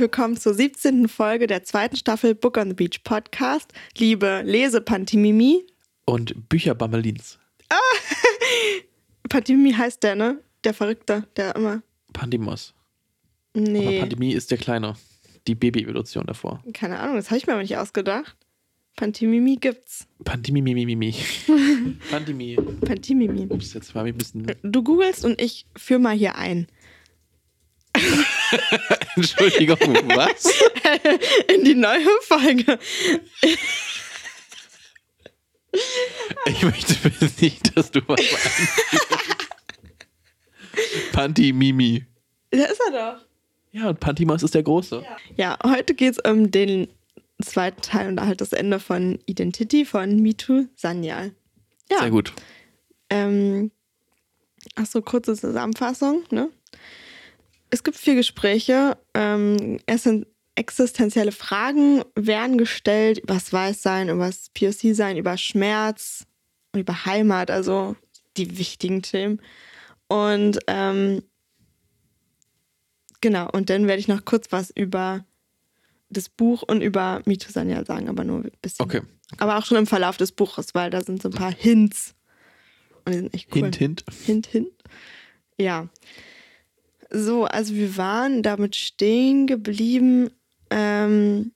willkommen zur 17. Folge der zweiten Staffel Book on the Beach Podcast. Liebe Lesepantimimi. Und Bücherbammelins. Pantimimi heißt der, ne? Der Verrückte, der immer. Pandemos. Aber Nee, Pandemie ist der Kleine. Die Baby-Evolution davor. keine Ahnung, das habe ich mir aber nicht ausgedacht. Pantimimi gibt's. Pandemie. Pandemie. Pantimimi. Ups, jetzt war ich ein bisschen. Du googelst und ich führe mal hier ein. Entschuldigung, was? In die neue Folge. Ich möchte bitte nicht, dass du was einführst. Pantimimi. Da ist er doch. Ja, und Pantimas ist der Große. Ja, heute geht es um den zweiten Teil und halt das Ende von Identity von Mitu Sanyal. Ja. Sehr gut. Ähm, ach so, kurze Zusammenfassung. Ne? Es gibt vier Gespräche. Ähm, es sind existenzielle Fragen werden gestellt über das Weißsein, über das POC-Sein, über Schmerz und über Heimat, also die wichtigen Themen. Und ähm, genau, und dann werde ich noch kurz was über das Buch und über Mitu Sanyal sagen, aber nur ein bisschen. Okay. Aber auch schon im Verlauf des Buches, weil da sind so ein paar Hints. Und die sind echt cool. Hint, hint. Hint, hint. Ja. So, also wir waren damit stehen geblieben, ähm,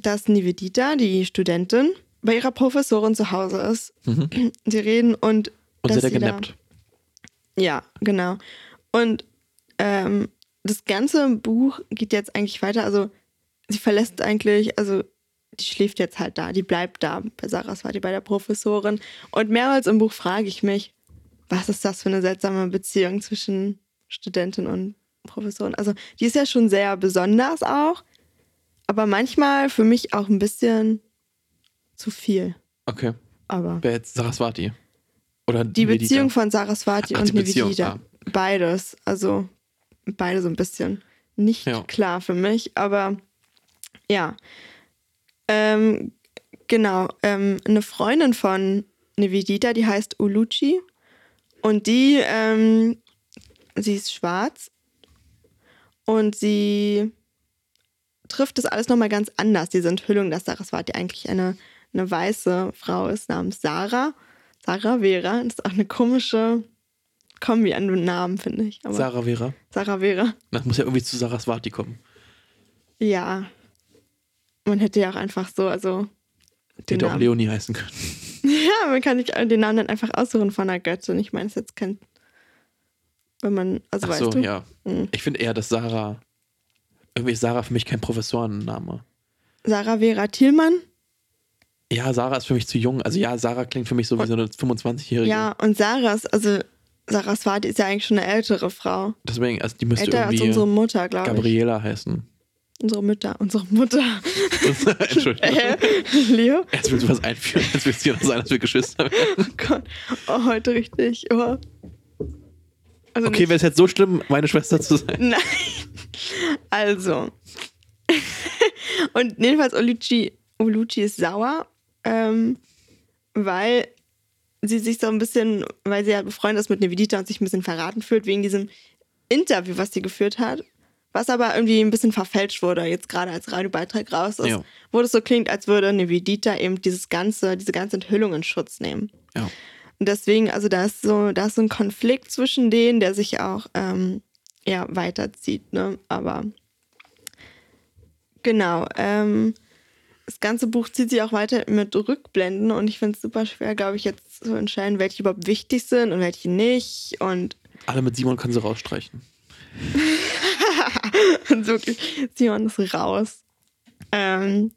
dass Nivedita, die Studentin, bei ihrer Professorin zu Hause ist. Mhm. Sie reden und. Und dass sie hat sie da- genappt. ja, genau. Und ähm, das ganze Buch geht jetzt eigentlich weiter. Also sie verlässt eigentlich, also die schläft jetzt halt da, die bleibt da bei Saraswati, bei der Professorin. Und mehrmals im Buch frage ich mich, was ist das für eine seltsame Beziehung zwischen Studentin und Professorin? Also die ist ja schon sehr besonders auch, aber manchmal für mich auch ein bisschen zu viel. Okay. Aber Wer jetzt Saraswati? Oder die Nivedita? Beziehung von Saraswati Ach, und Nivedita. ah. Beides. Also beide so ein bisschen nicht Ja. klar für mich, aber ja. Ähm, genau. Ähm, eine Freundin von Nivedita, die heißt Uluchi. Und die, ähm, sie ist schwarz. Und sie trifft das alles nochmal ganz anders, diese Enthüllung, dass Saraswati eigentlich eine, eine weiße Frau ist namens Sarah. Sarah Vera. Das ist auch eine komische Kombi an Namen, finde ich. Aber Sarah Vera. Sarah Vera. Das muss ja irgendwie zu Saraswati kommen. Ja. Man hätte ja auch einfach so, also. Die hätte auch Namen. Leonie heißen können. Ja, man kann sich den Namen dann einfach aussuchen von einer Göttin. Ich meine, es ist jetzt kein. Wenn man. Also Ach weißt so, du? ja. Mhm. Ich finde eher, dass Sarah. Irgendwie ist Sarah für mich kein Professorenname. Sarah Vera Thielmann. Ja, Sarah ist für mich zu jung. Also ja, Sarah klingt für mich so wie so eine 25-Jährige. Ja, und Sarahs, also Saraswati ist ja eigentlich schon eine ältere Frau. Deswegen, also die müsste Älter als irgendwie unsere Mutter, glaube ich. Gabriela heißen. Unsere Mütter, unsere Mutter. Entschuldigung. Äh, Leo? Jetzt willst du was einführen, jetzt willst du ja noch sagen, dass wir Geschwister werden. Oh Gott. Oh, heute richtig. Oh. Also Okay, wäre es jetzt so schlimm, meine Schwester zu sein? Nein. Also. Und jedenfalls Oluchi, Oluchi ist sauer, ähm, weil sie sich so ein bisschen, weil sie ja befreundet ist mit Nevedita und sich ein bisschen verraten fühlt wegen diesem Interview, was sie geführt hat. Was aber irgendwie ein bisschen verfälscht wurde, jetzt gerade als Radiobeitrag raus ist, Ja. wo es so klingt, als würde Nevedita eben dieses ganze, diese ganze Enthüllung in Schutz nehmen. Ja. Und deswegen, also da ist so, da ist so ein Konflikt zwischen denen, der sich auch ähm, ja, weiterzieht, ne? Aber genau, ähm, das ganze Buch zieht sich auch weiter mit Rückblenden und ich finde es super schwer, glaube ich, jetzt zu entscheiden, welche überhaupt wichtig sind und welche nicht. Und, Alle mit Simon können sie rausstreichen. und wirklich, Simon ist raus. Ähm,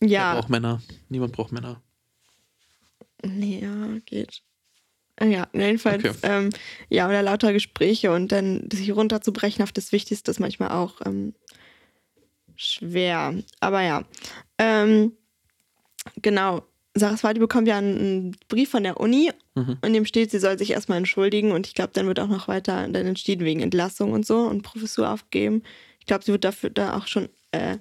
ja. braucht Männer. Niemand braucht Männer. Nee, ja, geht. Ja, jedenfalls, Okay. ähm, ja, oder lauter Gespräche und dann sich runterzubrechen auf das Wichtigste ist manchmal auch ähm, schwer. Aber ja, ähm, genau. Saraswati bekommt ja einen, einen Brief von der Uni, Mhm. in dem steht, sie soll sich erstmal entschuldigen und ich glaube, dann wird auch noch weiter dann entschieden wegen Entlassung und so und Professur aufgeben. Ich glaube, sie wird dafür da auch schon äh,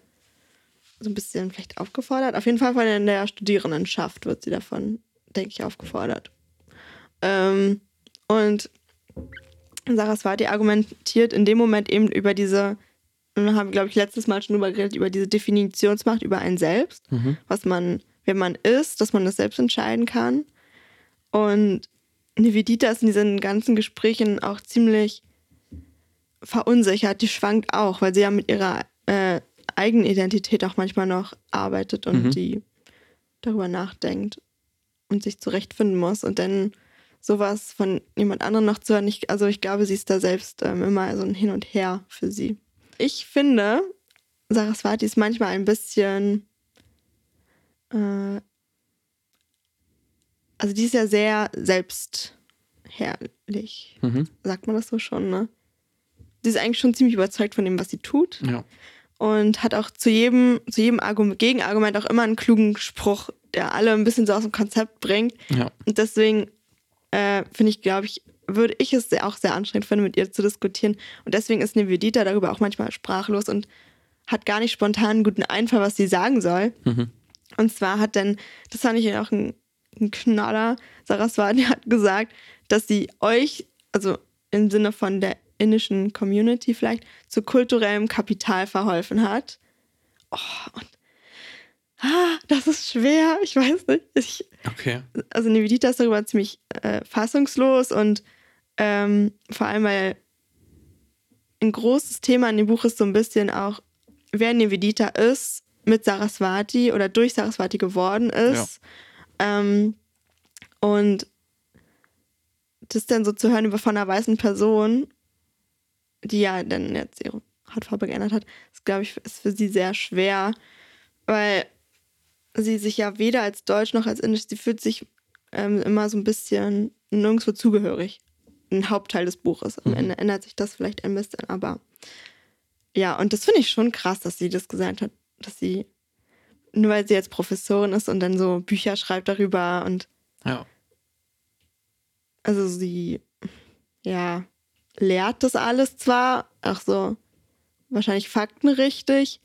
so ein bisschen vielleicht aufgefordert. Auf jeden Fall von der Studierendenschaft wird sie davon, denke ich, aufgefordert. Ähm, und Saraswati argumentiert in dem Moment eben über diese wir haben, glaube ich, letztes Mal schon drüber geredet, über diese Definitionsmacht über einen selbst, Mhm. was man, wer man ist, dass man das selbst entscheiden kann. Und Nivedita ist in diesen ganzen Gesprächen auch ziemlich verunsichert. Die schwankt auch, weil sie ja mit ihrer äh, eigenen Identität auch manchmal noch arbeitet und Mhm. die darüber nachdenkt und sich zurechtfinden muss. Und dann sowas von jemand anderem noch zu hören, ich, also ich glaube, sie ist da selbst ähm, immer so ein Hin und Her für sie. Ich finde, Saraswati ist manchmal ein bisschen äh, also die ist ja sehr selbstherrlich. Mhm. Sagt man das so schon, ne? Sie ist eigentlich schon ziemlich überzeugt von dem, was sie tut Ja. und hat auch zu jedem, zu jedem Argument, Gegenargument auch immer einen klugen Spruch, der alle ein bisschen so aus dem Konzept bringt. Ja. Und deswegen äh, finde ich, glaube ich, würde ich es auch sehr anstrengend finden, mit ihr zu diskutieren. Und deswegen ist Nivedita darüber auch manchmal sprachlos und hat gar nicht spontan einen guten Einfall, was sie sagen soll. Mhm. Und zwar hat dann, das fand ich auch ein, ein Knaller, Saraswati hat gesagt, dass sie euch, also im Sinne von der indischen Community vielleicht, zu kulturellem Kapital verholfen hat. Oh, und ah, das ist schwer, ich weiß nicht. Ich, Okay. also Nivedita ist darüber ziemlich äh, fassungslos und ähm, vor allem, weil ein großes Thema in dem Buch ist so ein bisschen auch, wer Nivedita ist, mit Saraswati oder durch Saraswati geworden ist. Ähm, und das dann so zu hören über von einer weißen Person, die ja dann jetzt ihre Hautfarbe geändert hat, ist, glaube ich, ist für sie sehr schwer, weil sie sich ja weder als Deutsch noch als Indisch, sie fühlt sich ähm, immer so ein bisschen nirgendwo zugehörig. Ein Hauptteil des Buches. Am Mhm. Ende ändert sich das vielleicht ein bisschen, aber ja, und das finde ich schon krass, dass sie das gesagt hat, dass sie, nur weil sie jetzt Professorin ist und dann so Bücher schreibt darüber und Ja. also sie, ja, lehrt das alles zwar, auch so wahrscheinlich faktenrichtig,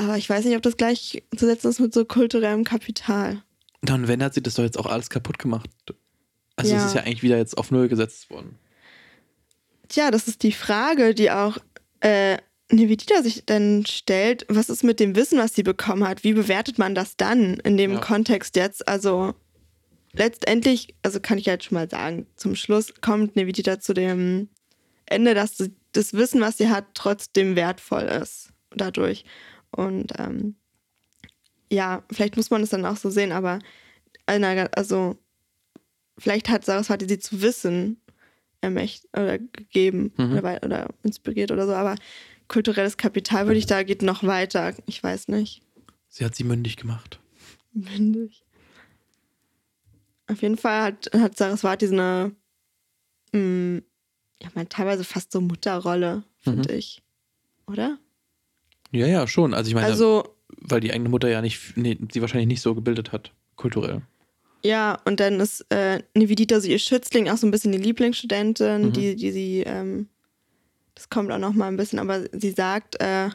aber ich weiß nicht, ob das gleich zu setzen ist mit so kulturellem Kapital. Dann, wenn hat sie das doch jetzt auch alles kaputt gemacht. Also Ja. es ist ja eigentlich wieder jetzt auf Null gesetzt worden. Tja, das ist die Frage, die auch äh, Nivedita sich dann stellt. Was ist mit dem Wissen, was sie bekommen hat? Wie bewertet man das dann in dem Ja. Kontext jetzt? Also letztendlich, also kann ich jetzt schon mal sagen, zum Schluss kommt Nivedita zu dem Ende, dass das Wissen, was sie hat, trotzdem wertvoll ist dadurch. Und ähm, ja, vielleicht muss man es dann auch so sehen, aber also vielleicht hat Saraswati sie zu wissen ermächt oder gegeben Mhm. oder, oder inspiriert oder so, aber kulturelles Kapital würde ich da geht noch weiter. Ich weiß nicht. Sie hat sie mündig gemacht. Mündig. Auf jeden Fall hat, hat Saraswati so eine, mh, ja, man, teilweise fast so Mutterrolle, finde ich. Oder? Ja, ja, schon. Also ich meine, Also, weil die eigene Mutter ja nicht, nee, sie wahrscheinlich nicht so gebildet hat, kulturell. ja, und dann ist äh, Nivedita so ihr Schützling, auch so ein bisschen die Lieblingsstudentin, Mhm. die, die sie, ähm, das kommt auch noch mal ein bisschen, aber sie sagt äh,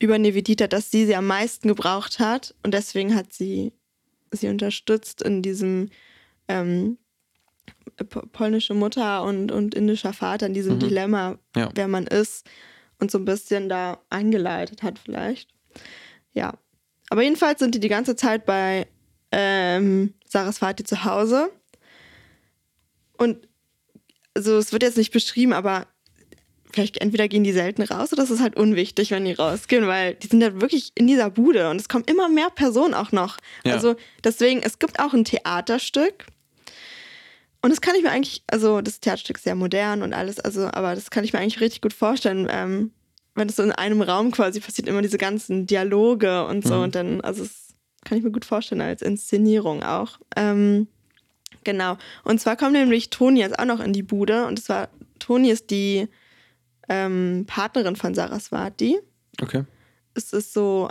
über Nivedita, dass sie sie am meisten gebraucht hat und deswegen hat sie sie unterstützt in diesem ähm, po- polnische Mutter und, und indischer Vater, in diesem Mhm. Dilemma, Ja. wer man ist und so ein bisschen da eingeleitet hat vielleicht. Ja, aber jedenfalls sind die die ganze Zeit bei ähm, Saraswati zu Hause und also es wird jetzt nicht beschrieben, aber vielleicht entweder gehen die selten raus oder es ist halt unwichtig, wenn die rausgehen, weil die sind ja wirklich in dieser Bude und es kommen immer mehr Personen auch noch. Ja. Also deswegen, es gibt auch ein Theaterstück und das kann ich mir eigentlich, also das Theaterstück ist sehr modern und alles, also aber das kann ich mir eigentlich richtig gut vorstellen, ähm, wenn es so in einem Raum quasi passiert, immer diese ganzen Dialoge und so Mhm. und dann, also das kann ich mir gut vorstellen als Inszenierung auch. Ähm, genau. Und zwar kommt nämlich Toni jetzt auch noch in die Bude und zwar, Toni ist die ähm, Partnerin von Saraswati. Okay. Es ist so,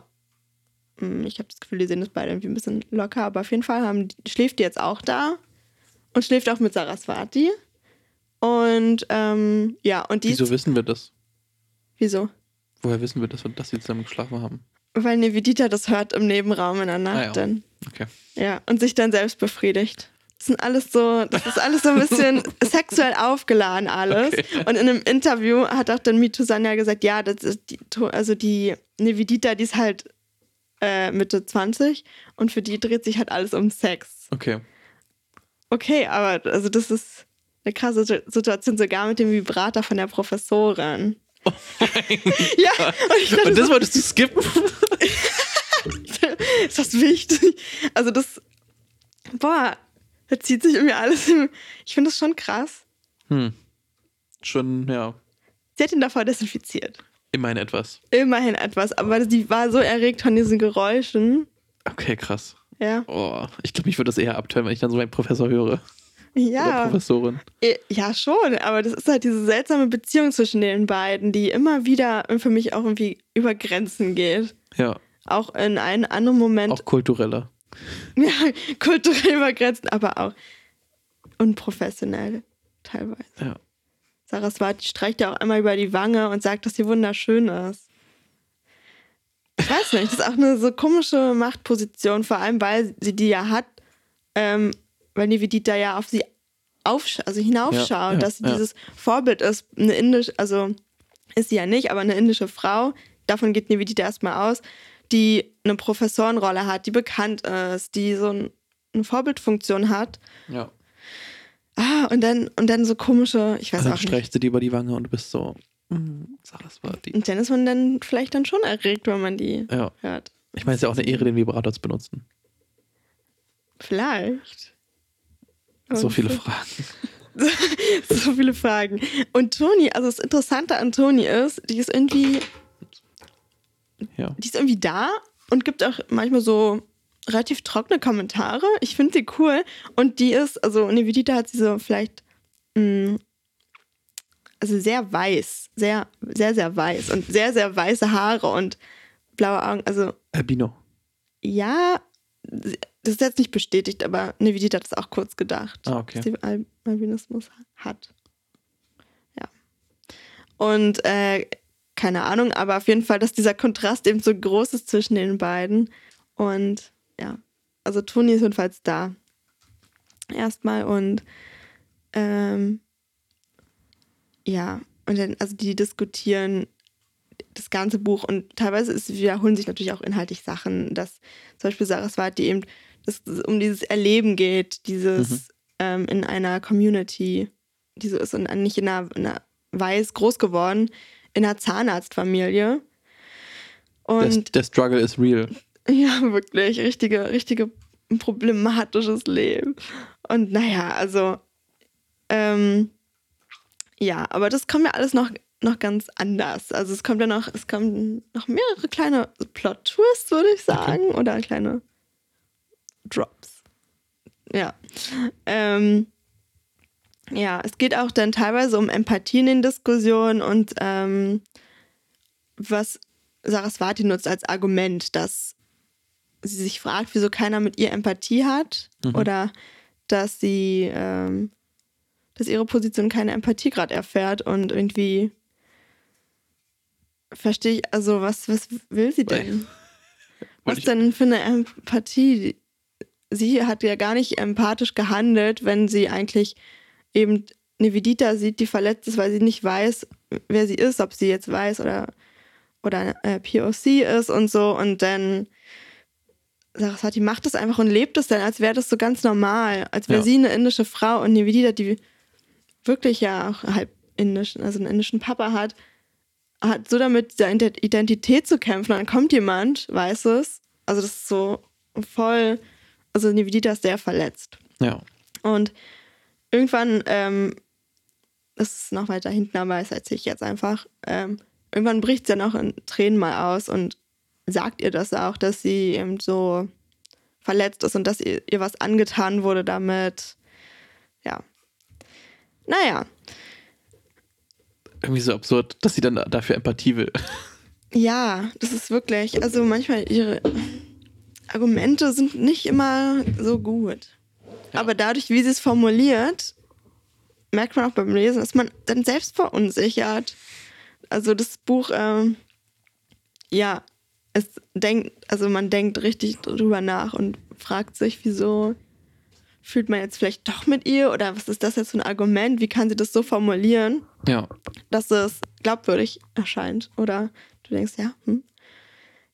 hm, ich habe das Gefühl, die sehen das beide irgendwie ein bisschen locker, aber auf jeden Fall haben, schläft die jetzt auch da und schläft auch mit Saraswati. Und ähm, ja, und die Wieso wissen wir das? wieso? Woher wissen wir das, dass sie zusammen geschlafen haben? Weil Nevedita das hört im Nebenraum in der Nacht Ah ja. dann. Okay. Ja, und sich dann selbst befriedigt. Das sind alles so, das ist alles so ein bisschen sexuell aufgeladen alles. Okay. Und in einem Interview hat auch dann Mito Sanya gesagt, ja, das ist die, also die Nevidita, die ist halt äh, Mitte 20 und für die dreht sich halt alles um Sex. Okay. Okay, aber also das ist eine krasse Situ- Situation, sogar mit dem Vibrator von der Professorin. ja, und ich dachte Und das wolltest du skippen? ist das wichtig? Also das, boah, da zieht sich irgendwie alles. Im, ich finde das schon krass. Hm. Schon, ja, Sie hat ihn davor desinfiziert. immerhin etwas. Immerhin etwas, aber sie war so erregt von diesen Geräuschen. Okay, krass. Ja, Oh, ich glaube, mich würde das eher abtören, wenn ich dann so meinen Professor höre. Oder ja, Professorin. eh, ja schon, aber das ist halt diese seltsame Beziehung zwischen den beiden, die immer wieder für mich auch irgendwie über Grenzen geht. Ja, Auch in einem anderen Moment auch kultureller. Ja, kulturell übergrenzt, aber auch unprofessionell teilweise. Ja. Saraswati streicht ja auch einmal über die Wange und sagt, dass sie wunderschön ist. Ich weiß nicht, das ist auch eine so komische Machtposition, vor allem weil sie die ja hat, ähm, weil Nivedita ja auf sie aufsch also hinaufschaut, Ja, ja, dass sie ja. dieses Vorbild ist, eine indische, also ist sie ja nicht, aber eine indische Frau, davon geht Nivedita erstmal aus, die eine Professorenrolle hat, die bekannt ist, die so ein, eine Vorbildfunktion hat. Ja. Ah, und dann, und dann so komische, ich weiß dann auch nicht. streichst du dir über die Wange und du bist so, hm, Saraswati. Und dann ist man dann vielleicht dann schon erregt, wenn man die Ja. hört. Ich meine, es ist ja auch eine Ehre, den Vibrator zu benutzen. Vielleicht. So Und viele Fragen. so viele Fragen. Und Toni, also das Interessante an Toni ist, die ist irgendwie, Ja. die ist irgendwie da und gibt auch manchmal so relativ trockene Kommentare. Ich finde sie cool. Und die ist, also Nevidita hat sie so vielleicht, mh, also sehr weiß, sehr, sehr, sehr weiß und sehr, sehr weiße Haare und blaue Augen. Also Albino. Ja, das ist jetzt nicht bestätigt, aber Nevidita hat es auch kurz gedacht, Ah, okay. dass sie Al Albinismus hat. Ja. Und äh, keine Ahnung, aber auf jeden Fall, dass dieser Kontrast eben so groß ist zwischen den beiden. Und ja, also Toni ist jedenfalls da. Erstmal und ähm, ja, und dann, also die diskutieren das ganze Buch und teilweise ist, wiederholen sich natürlich auch inhaltlich Sachen, dass zum Beispiel Saraswati eben dass es um dieses Erleben geht, dieses Mhm. ähm, in einer Community, die so ist und nicht in einer, in einer weiß groß geworden, in einer Zahnarztfamilie. Und der Struggle is real. ja, wirklich, richtige, richtige problematisches Leben. Und naja, also, ähm, ja, aber das kommt ja alles noch, noch ganz anders. Also es kommt ja noch, es kommen noch mehrere kleine Plot-Twists, würde ich sagen, oder kleine Drops. Ja. Ähm, ja, es geht auch dann teilweise um Empathie in den Diskussionen und ähm, was Saraswati nutzt als Argument, dass sie sich fragt, wieso keiner mit ihr Empathie hat Mhm. oder dass sie, ähm, dass ihre Position keine Empathie gerade erfährt und irgendwie verstehe ich, also was, was will sie denn? Was denn für eine Empathie? Sie hat ja gar nicht empathisch gehandelt, wenn sie eigentlich eben eine Vidita sieht, die verletzt ist, weil sie nicht weiß, wer sie ist, ob sie jetzt weiß oder, oder äh, POC ist und so. Und dann Saraswati macht das einfach und lebt es dann, als wäre das so ganz normal. Als wäre Ja. sie eine indische Frau und Nivedita, die wirklich ja auch halb indisch, also einen indischen Papa hat, hat so damit seine Identität zu kämpfen. Und dann kommt jemand, weiß es. Also das ist so voll, also Nivedita ist sehr verletzt. Ja. Und irgendwann, ähm, das ist noch weiter hinten, aber das erzähle ich jetzt einfach. Ähm, irgendwann bricht sie dann auch in Tränen mal aus und sagt ihr das auch, dass sie eben so verletzt ist und dass ihr, ihr was angetan wurde damit. Ja. Naja, Irgendwie so absurd, dass sie dann dafür Empathie will. ja, das ist wirklich, also manchmal ihre Argumente sind nicht immer so gut. Ja. Aber dadurch, wie sie es formuliert, merkt man auch beim Lesen, ist man dann selbst verunsichert. Also das Buch, ähm, ja, es denkt, also man denkt richtig drüber nach und fragt sich, wieso, fühlt man jetzt vielleicht doch mit ihr oder was ist das jetzt für ein Argument? Wie kann sie das so formulieren, Ja. dass es glaubwürdig erscheint? Oder du denkst, ja, hm.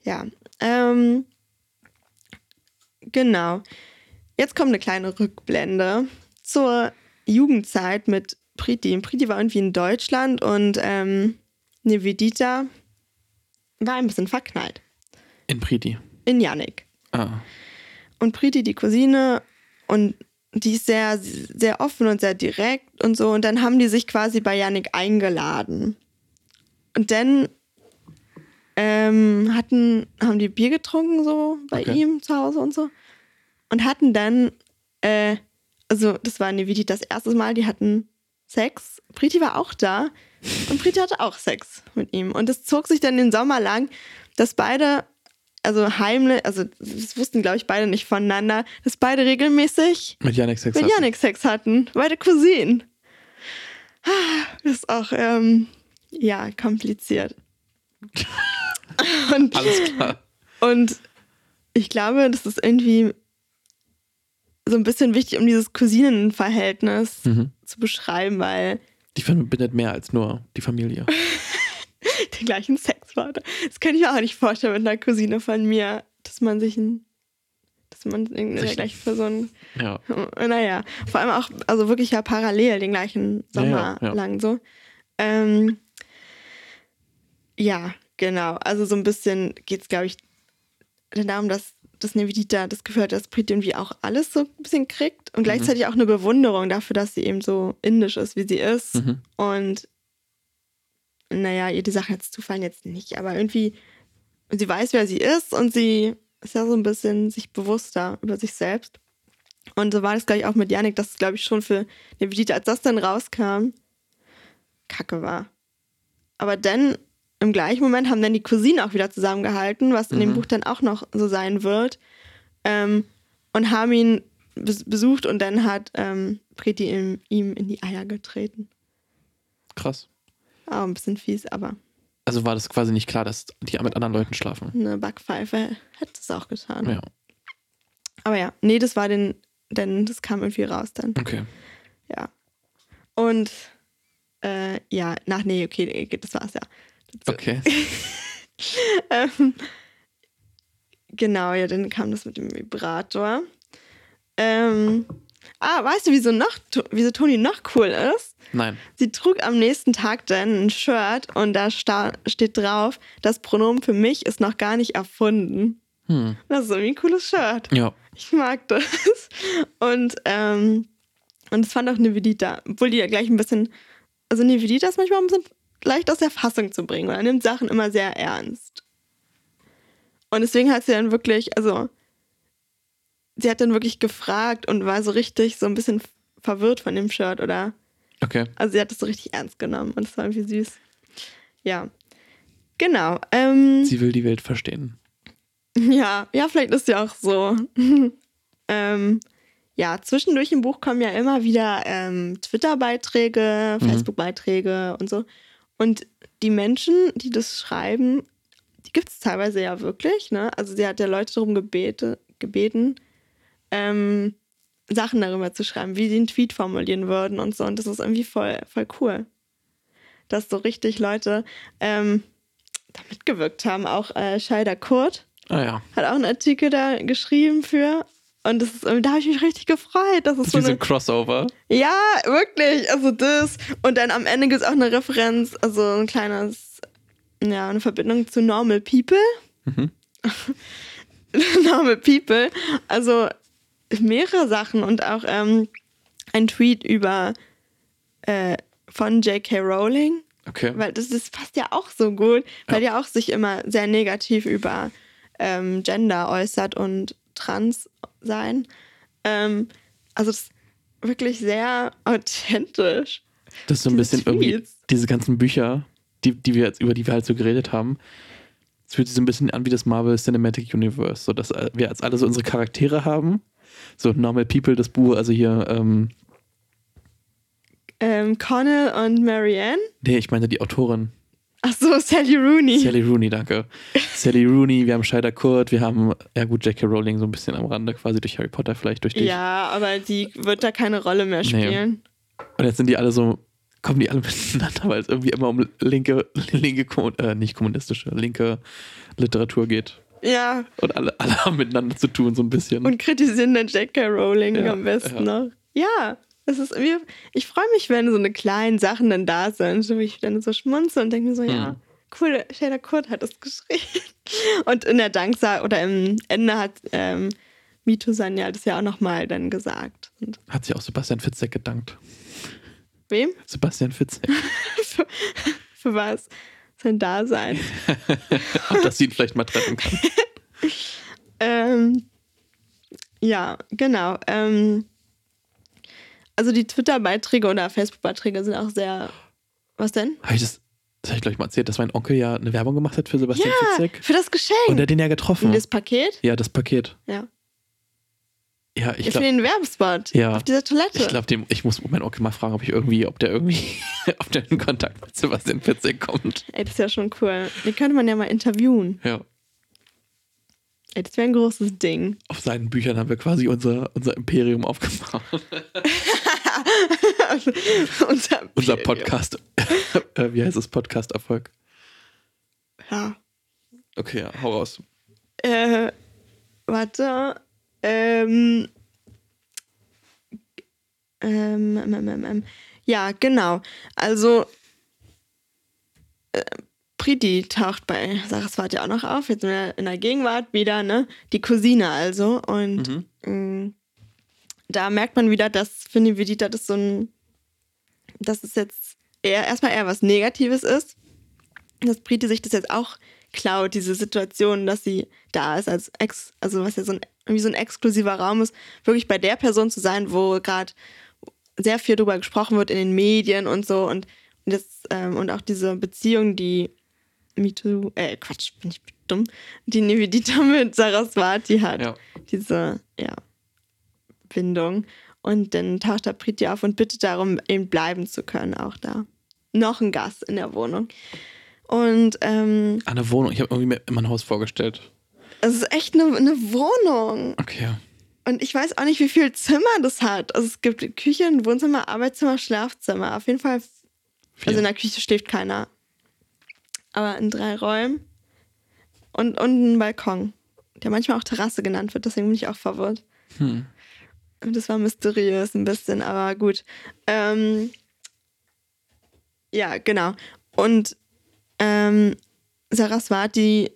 Ja. Ähm, genau. Jetzt kommt eine kleine Rückblende zur Jugendzeit mit Priti. Priti war irgendwie in Deutschland und ähm, Nivedita war ein bisschen verknallt In Priti. in Yannick. Ah. Und Priti, die Cousine, und die ist sehr, sehr offen und sehr direkt und so. Und dann haben die sich quasi bei Yannick eingeladen. Und dann ähm, hatten, haben die Bier getrunken so bei Okay. ihm zu Hause und so. Und hatten dann, äh, also das war Nevidi das erste Mal, die hatten Sex. Priti war auch da und Priti hatte auch Sex mit ihm. Und es zog sich dann den Sommer lang, dass beide, also heimlich, also das wussten glaube ich beide nicht voneinander, dass beide regelmäßig Mit Yannick Sex mit hatten. Yannick Sex hatten. Beide Cousinen. Das ist auch, ähm, ja, kompliziert. und, Alles klar. und ich glaube, das ist irgendwie so ein bisschen wichtig, um dieses Cousinenverhältnis Mhm. zu beschreiben, weil Die verbindet mehr als nur die Familie. den gleichen Sex war. Das könnte ich mir auch nicht vorstellen mit einer Cousine von mir, dass man sich ein, dass man in der Sich- gleichen Person Ja. Naja, vor allem auch, also wirklich ja parallel den gleichen Sommer Ja, ja, lang so. Ähm, ja, genau. Also so ein bisschen geht es, glaube ich, darum, dass das Nevidita das Gefühl hat, dass Preet irgendwie auch alles so ein bisschen kriegt und gleichzeitig auch eine Bewunderung dafür, dass sie eben so indisch ist, wie sie ist. Mhm. Und naja, ihr die Sachen jetzt zufallen jetzt nicht, aber irgendwie, sie weiß, wer sie ist und sie ist ja so ein bisschen sich bewusster über sich selbst. Und so war das gleich auch mit Yannick, dass es, glaube ich, schon für Nevedita, als das dann rauskam, kacke war. Aber dann im gleichen Moment haben dann die Cousinen auch wieder zusammengehalten, was in dem Mhm. Buch dann auch noch so sein wird. Ähm, und haben ihn bes besucht und dann hat ähm, Preti ihm, ihm in die Eier getreten. Krass. Auch ein bisschen fies, aber Also war das quasi nicht klar, dass die mit anderen Leuten schlafen. eine Backpfeife hätte es auch getan. Ja. Aber ja, nee, das war den, denn das kam irgendwie raus dann. Okay. Ja. Und äh, ja, nach, nee, okay, das war's ja. Okay. Ähm, genau, ja, dann kam das mit dem Vibrator. Ähm, ah, weißt du, wieso, noch, wieso Toni noch cool ist? Nein. Sie trug am nächsten Tag dann ein Shirt und da steht drauf, das Pronomen für mich ist noch gar nicht erfunden. Hm. Das ist irgendwie ein cooles Shirt. Ja. Ich mag das. Und, ähm, und das fand auch Nivedita, obwohl die ja gleich ein bisschen, also Nivedita ist manchmal ein bisschen leicht aus der Fassung zu bringen, weil er nimmt Sachen immer sehr ernst. Und deswegen hat sie dann wirklich, also sie hat dann wirklich gefragt und war so richtig so ein bisschen verwirrt von dem Shirt oder, Okay. also sie hat es so richtig ernst genommen und das war irgendwie süß. Ja. Genau. Ähm, Sie will die Welt verstehen. ja, ja, vielleicht ist ja auch so. ähm, ja, zwischendurch im Buch kommen ja immer wieder ähm, Twitter-Beiträge, Mhm. Facebook-Beiträge und so. Und die Menschen, die das schreiben, die gibt es teilweise ja wirklich. Ne? Also sie hat ja Leute darum gebete, gebeten, ähm, Sachen darüber zu schreiben, wie sie einen Tweet formulieren würden und so. Und das ist irgendwie voll, voll cool. Dass so richtig Leute ähm, da mitgewirkt haben. Auch äh, Scheider Kurt Ah ja. hat auch einen Artikel da geschrieben für. Und das ist, da habe ich mich richtig gefreut. Das ist so eine, Crossover. ja, wirklich. Also das. Und dann am Ende gibt es auch eine Referenz, also ein kleines, ja, eine Verbindung zu Normal People. Mhm. Normal People. Also mehrere Sachen und auch ähm, ein Tweet über äh, von J.K. Rowling. Okay. Weil das, das passt ja auch so gut, weil ja. auch sich immer sehr negativ über ähm, Gender äußert und trans sein. Ähm, also das ist wirklich sehr authentisch. Das ist so ein bisschen irgendwie Tweets. diese ganzen Bücher, die, die wir jetzt, über die wir halt so geredet haben. Es fühlt sich so ein bisschen an wie das Marvel Cinematic Universe, so dass äh, wir jetzt alle so unsere Charaktere haben. So Normal People, das Buch, also hier, ähm, Ähm, Connell und Marianne. nee, ich meine die Autorin. Ach so, Sally Rooney. Sally Rooney, danke. Sally Rooney, wir haben Scheider Kurt, wir haben, ja gut, J.K. Rowling so ein bisschen am Rande, quasi durch Harry Potter, vielleicht durch dich. Ja, aber die wird da keine Rolle mehr spielen. Und jetzt sind die alle so, kommen die alle miteinander, weil es irgendwie immer um linke, linke, äh, nicht kommunistische, linke Literatur geht. Ja. Und alle, alle haben miteinander zu tun, so ein bisschen. Und kritisieren dann J.K. Rowling Ja, am besten ja. noch. Ja, es ist irgendwie, ich freue mich, wenn so eine kleinen Sachen dann da sind, so wie ich dann so schmunze und denke mir so, ja, Hm. cool, Shader Kurt hat das geschrieben. Und in der Danksagung oder im Ende hat ähm, Mito Sanja das ja auch nochmal dann gesagt. Und Hat sich auch Sebastian Fitzek gedankt. wem? Sebastian Fitzek. für, für was? Sein Dasein. Dass sie ihn vielleicht mal treffen kann. Ähm, ja, genau. Ähm, also die Twitter-Beiträge oder Facebook-Beiträge sind auch sehr. Was denn? Habe ich das, das habe ich glaube ich mal erzählt, dass mein Onkel ja eine Werbung gemacht hat für Sebastian ja, Fitzek? für das Geschenk. Und er hat den ja getroffen. Und das Paket? ja, das Paket. Ja. Ja, ich für glaube, den Werbespot. Ja. Auf dieser Toilette. ich, glaub, dem, ich muss meinen Onkel mal fragen, ob ich irgendwie, ob der irgendwie, ob der in Kontakt mit Sebastian Fitzek kommt. Ey, das ist ja schon cool. Den könnte man ja mal interviewen. Ja. Ey, das wäre ein großes Ding. Auf seinen Büchern haben wir quasi unser, unser Imperium aufgebaut. Unser, unser Podcast. äh, wie heißt es? Podcast-Erfolg. Ja. Okay, ja, hau raus. Äh, warte. Ähm, ähm, ähm, ähm, ähm. Ja, genau. Also, äh, Priti taucht bei Saraswati auch noch auf, jetzt in der, in der Gegenwart wieder, ne? Die Cousine also. Und mh, da merkt man wieder, dass für Nivedita das so ein, dass es jetzt eher erstmal eher was Negatives ist. Dass Priti sich das jetzt auch klaut, diese Situation, dass sie da ist, als ex, also was ja so ein, irgendwie so ein exklusiver Raum ist, wirklich bei der Person zu sein, wo gerade sehr viel drüber gesprochen wird in den Medien und so und das, ähm, und auch diese Beziehung, die MeToo, äh, Quatsch, bin ich dumm, die Nivedita mit Saraswati hat. Ja. Diese, ja, Bindung. Und dann taucht da Priti auf und bittet darum, eben bleiben zu können, auch da. Noch ein Gast in der Wohnung. Und ähm, Eine Wohnung. Ich habe irgendwie mir immer ein Haus vorgestellt. es ist echt eine, eine Wohnung. Okay. Und ich weiß auch nicht, wie viel Zimmer das hat. Also es gibt Küche, ein Wohnzimmer, Arbeitszimmer, Schlafzimmer. Auf jeden Fall, Vier. also in der Küche schläft keiner. Aber in drei Räumen. Und, und ein Balkon, der manchmal auch Terrasse genannt wird. Deswegen bin ich auch verwirrt. Hm. Das war mysteriös ein bisschen, aber gut. Ähm, ja, genau. Und ähm, Saraswati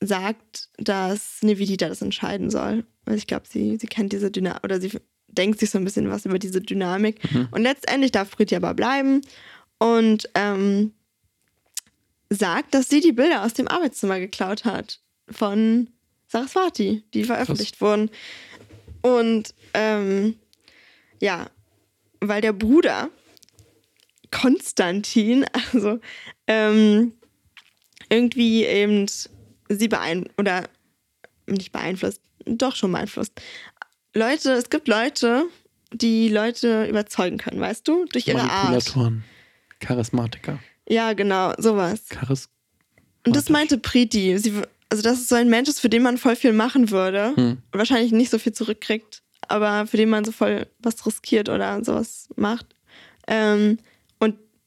sagt, dass Nivedita das entscheiden soll. Weil ich glaube, sie, sie kennt diese Dynamik, oder sie denkt sich so ein bisschen was über diese Dynamik. Und letztendlich darf Priti aber bleiben und ähm, sagt, dass sie die Bilder aus dem Arbeitszimmer geklaut hat von Saraswati, die veröffentlicht wurden. Und ähm, ja, weil der Bruder Konstantin, also ähm, irgendwie eben sie beeinflusst, oder nicht beeinflusst, doch schon beeinflusst. Leute, es gibt Leute, die Leute überzeugen können, weißt du? Durch ihre Art. Manipulatoren. Charismatiker. Ja, genau, sowas. Charis. Und das meinte Priti. Sie, also, dass es so ein Mensch ist, für den man voll viel machen würde Hm. und wahrscheinlich nicht so viel zurückkriegt, aber für den man so voll was riskiert oder sowas macht. Ähm,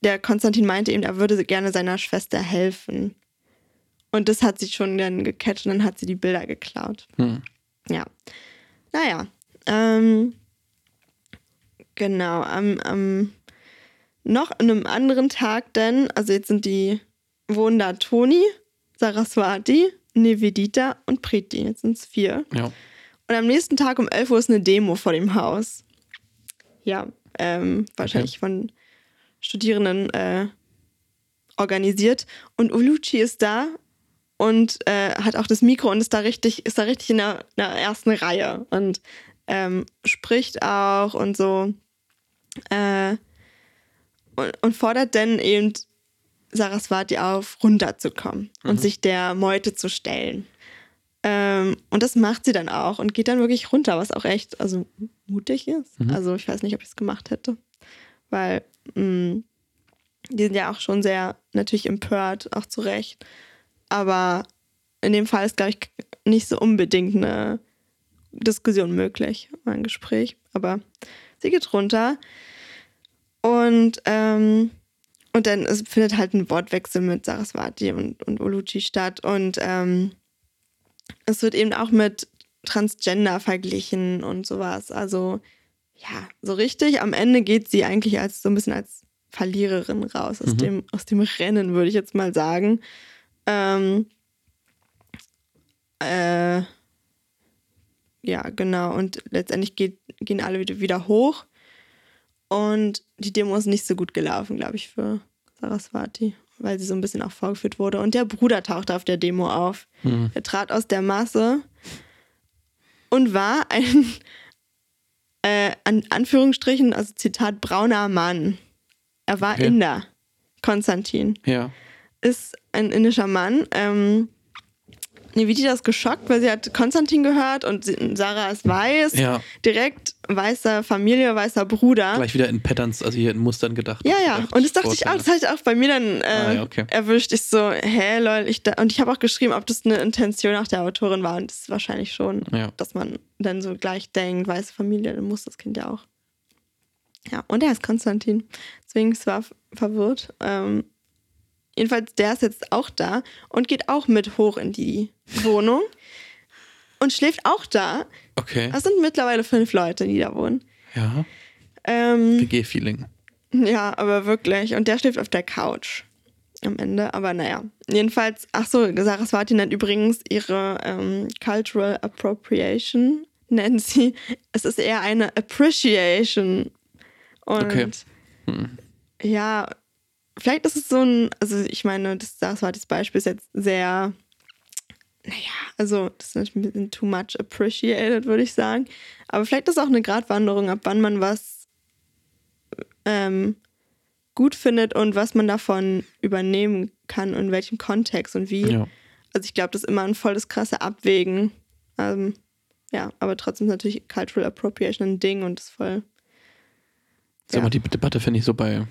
der Konstantin meinte eben, er würde gerne seiner Schwester helfen. Und das hat sie schon dann gecatcht und dann hat sie die Bilder geklaut. Hm. Ja. Naja. Ähm, genau. Am, am noch an einem anderen Tag dann, also jetzt sind die, wohnen da Toni, Saraswati, Nivedita und Priti. Jetzt sind es vier. Ja. Und am nächsten Tag um 11 Uhr ist eine Demo vor dem Haus. Ja, ähm, wahrscheinlich von Studierenden äh, organisiert. Und Ulucci ist da und äh, hat auch das Mikro und ist da richtig, ist da richtig in der, in der ersten Reihe und ähm, spricht auch und so. Äh, und, und fordert dann eben Saraswati auf, runterzukommen und sich der Meute zu stellen. Ähm, und das macht sie dann auch und geht dann wirklich runter, was auch echt also mutig ist. Also ich weiß nicht, ob ich es gemacht hätte. Weil, mh, Die sind ja auch schon sehr natürlich empört, auch zu Recht. Aber in dem Fall ist, glaube ich, nicht so unbedingt eine Diskussion möglich, ein Gespräch. Aber sie geht runter. Und, ähm, und dann es findet halt ein Wortwechsel mit Saraswati und, und Oluchi statt. Und ähm, es wird eben auch mit Transgender verglichen und sowas. Also ja, so richtig. Am Ende geht sie eigentlich als so ein bisschen als Verliererin raus aus, mhm. dem, aus dem Rennen, würde ich jetzt mal sagen. Ähm, äh, ja, genau. Und letztendlich geht, gehen alle wieder, wieder hoch. Und die Demo ist nicht so gut gelaufen, glaube ich, für Saraswati, weil sie so ein bisschen auch vorgeführt wurde. Und der Bruder tauchte auf der Demo auf. Mhm. Er trat aus der Masse und war ein, äh, an Anführungsstrichen, also Zitat, brauner Mann. Er war okay. Inder, Konstantin. Ja. Ist ein indischer Mann. Ähm, Nevidita ist geschockt, weil sie hat Konstantin gehört und Sarah ist weiß. Ja. Direkt weißer Familie, weißer Bruder. Gleich wieder in Patterns, also hier in Mustern gedacht. Ja, ja. Und das dachte ich auch, das hatte ich auch bei mir dann äh, ah, ja, okay. erwischt. Ich so, hä, lol. Ich und ich habe auch geschrieben, ob das eine Intention auch der Autorin war. Und das ist wahrscheinlich schon, ja. dass man dann so gleich denkt, weiße Familie, dann muss das Kind ja auch. Ja, und er ist Konstantin. Deswegen es war verwirrt. Ähm, Jedenfalls, der ist jetzt auch da und geht auch mit hoch in die Wohnung und schläft auch da. Okay. Das sind mittlerweile fünf Leute, die da wohnen. Ja. Ähm, WG-Feeling. Ja, aber wirklich. Und der schläft auf der Couch am Ende. Aber naja. Jedenfalls, ach so, Saraswati nennt übrigens ihre ähm, Cultural Appropriation, nennt sie. Es ist eher eine Appreciation. Und okay. Hm. ja, vielleicht ist es so ein, also ich meine, das, das war das Beispiel ist jetzt sehr, naja, also das ist natürlich ein bisschen too much appreciated, würde ich sagen. Aber vielleicht ist es auch eine Gratwanderung, ab wann man was ähm, gut findet und was man davon übernehmen kann und in welchem Kontext und wie. Ja. Also ich glaube, das ist immer ein volles krasse Abwägen. Ähm, ja, aber trotzdem ist natürlich Cultural Appropriation ein Ding und ist voll. Sag ja. mal, die Debatte finde ich so bei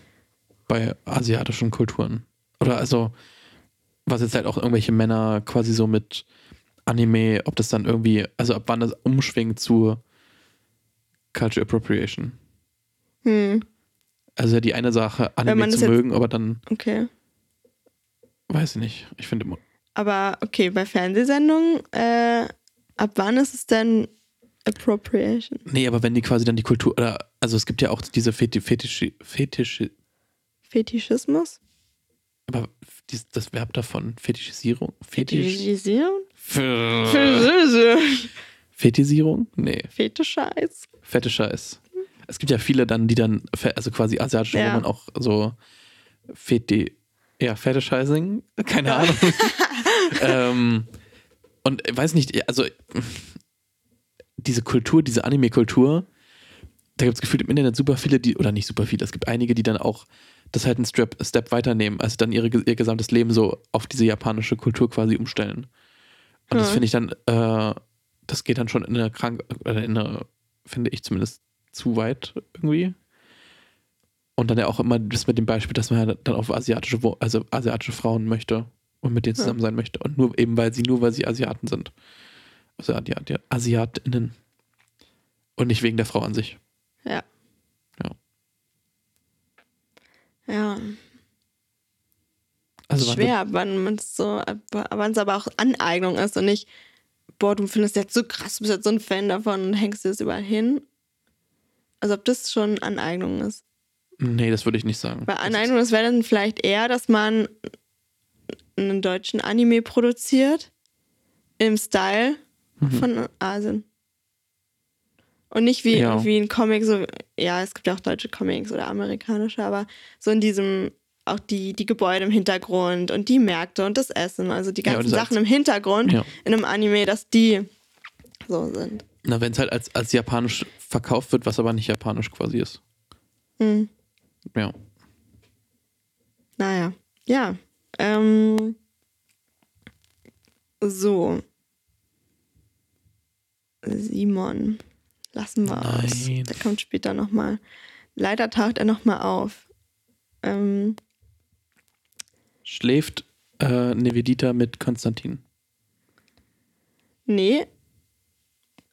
bei asiatischen Kulturen. Oder also, was jetzt halt auch irgendwelche Männer quasi so mit Anime, ob das dann irgendwie, also ab wann das umschwingt zu Culture Appropriation. Hm. Also ja die eine Sache, Anime zu mögen, aber dann. Okay. Weiß ich nicht. Ich finde immer. Aber okay, bei Fernsehsendungen, äh, ab wann ist es denn Appropriation? Nee, aber wenn die quasi dann die Kultur, oder, also es gibt ja auch diese Fetisch, Fetisch, Fetisch, Fetischismus? Aber dies, das Verb davon, Fetischisierung? Fetisch Fetischisierung? Fetisierung? Nee. Fetischeiß. Fetischeiß. Es gibt ja viele dann, die dann, also quasi asiatische, ja. wo man auch so Feti, ja, Fetischizing, keine ja. Ahnung. ähm, und weiß nicht, also diese Kultur, diese Anime-Kultur, da gibt es gefühlt im Internet super viele, die, oder nicht super viele, es gibt einige, die dann auch das halt einen Step, Step weiternehmen, also dann ihre, ihr gesamtes Leben so auf diese japanische Kultur quasi umstellen. Und ja. das finde ich dann, äh, das geht dann schon in eine krank, oder in eine, finde ich zumindest zu weit irgendwie. Und dann ja auch immer das mit dem Beispiel, dass man ja dann auf asiatische, also asiatische Frauen möchte und mit denen zusammen ja. sein möchte. Und nur eben, weil sie, nur weil sie Asiaten sind. Also AsiatInnen. Und nicht wegen der Frau an sich. Ja. Ja. Also schwer, wann es so, wann es aber auch Aneignung ist und nicht, boah, du findest jetzt so krass, du bist jetzt so ein Fan davon und hängst dir das überall hin. Also ob das schon Aneignung ist. Nee, das würde ich nicht sagen. Bei Aneignung, das wäre dann vielleicht eher, dass man einen deutschen Anime produziert im Style mhm. von Asien. Und nicht wie, ja. wie ein Comic, so, ja, es gibt ja auch deutsche Comics oder amerikanische, aber so in diesem, auch die, die Gebäude im Hintergrund und die Märkte und das Essen, also die ganzen ja, Sachen im Hintergrund ja. in einem Anime, dass die so sind. Na, wenn es halt als, als japanisch verkauft wird, was aber nicht japanisch quasi ist. Hm. Ja. Naja, ja. Ähm, so. Simon. Lassen wir Nein. aus. Der kommt später nochmal. Leider taucht er nochmal auf. Ähm, Schläft äh, Nevedita mit Konstantin? Nee.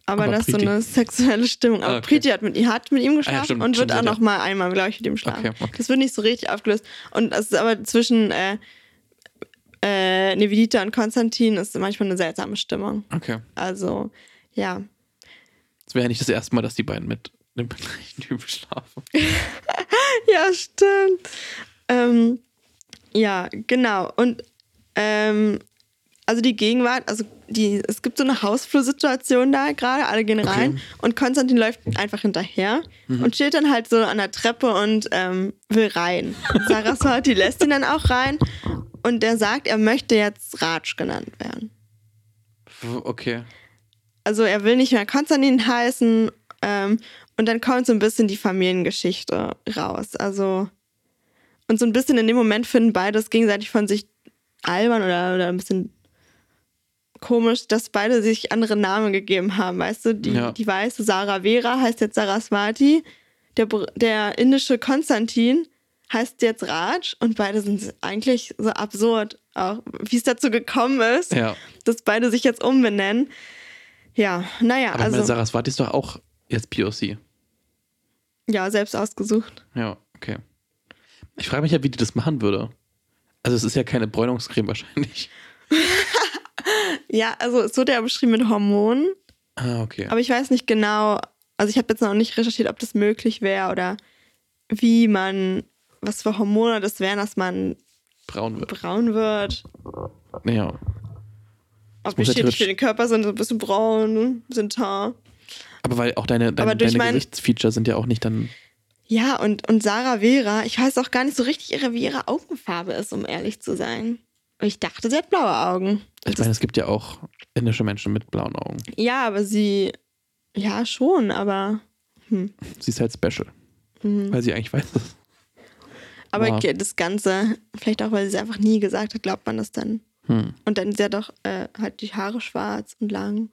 Aber, Aber das ist so eine sexuelle Stimmung. Aber Ah, okay. Priti hat mit, hat mit ihm geschlafen stimmt, und wird auch ja. noch mal einmal, glaube ich, mit ihm schlafen. Okay, okay. Das wird nicht so richtig aufgelöst. Und das ist aber zwischen äh, äh, Nevedita und Konstantin ist manchmal eine seltsame Stimmung. Okay. Also, ja. Es wäre ja nicht das erste Mal, dass die beiden mit dem gleichen Typen schlafen. Ja, stimmt. Ähm, ja, genau. Und ähm, also die Gegenwart, also die, es gibt so eine Hausflursituation da gerade, alle gehen Okay. rein und Konstantin läuft einfach hinterher und steht dann halt so an der Treppe und ähm, will rein. Und Saraswati lässt ihn dann auch rein und der sagt, er möchte jetzt Raj genannt werden. Okay. Also er will nicht mehr Konstantin heißen ähm, und dann kommt so ein bisschen die Familiengeschichte raus. Also und so ein bisschen in dem Moment finden beide es gegenseitig von sich albern oder, oder ein bisschen komisch, dass beide sich andere Namen gegeben haben. Weißt du, die, Ja. die weiße Sarah Vera heißt jetzt Saraswati, der, der indische Konstantin heißt jetzt Raj und beide sind eigentlich so absurd, auch wie es dazu gekommen ist Ja. dass beide sich jetzt umbenennen. Ja, naja, Aber also Saraswati ist doch auch jetzt POC. ja, selbst ausgesucht. Ja, okay. Ich frage mich ja, wie die das machen würde. Also es ist ja keine Bräunungscreme wahrscheinlich. Ja, also es wurde ja beschrieben mit Hormonen, Ah, okay. aber ich weiß nicht genau, also ich habe jetzt noch nicht recherchiert, ob das möglich wäre oder wie man, was für Hormone das wären, dass man Braun wird. braun wird. Ja. Schädlich theoretisch- für den Körper sind, so ein bisschen braun, ein bisschen Tar. Aber weil auch deine, deine, deine mein- Gesichtsfeature sind ja auch nicht dann. Ja, und, und Sarah Vera, ich weiß auch gar nicht so richtig, ihre, wie ihre Augenfarbe ist, um ehrlich zu sein. Ich dachte, sie hat blaue Augen. Ich meine, es gibt ja auch indische Menschen mit blauen Augen. Ja, aber sie, ja, schon, aber, Sie ist halt special. Weil sie eigentlich weiß es. aber Wow. das Ganze, vielleicht auch, weil sie es einfach nie gesagt hat, glaubt man das dann. Hm. Und dann ist ja doch äh, halt die Haare schwarz und lang.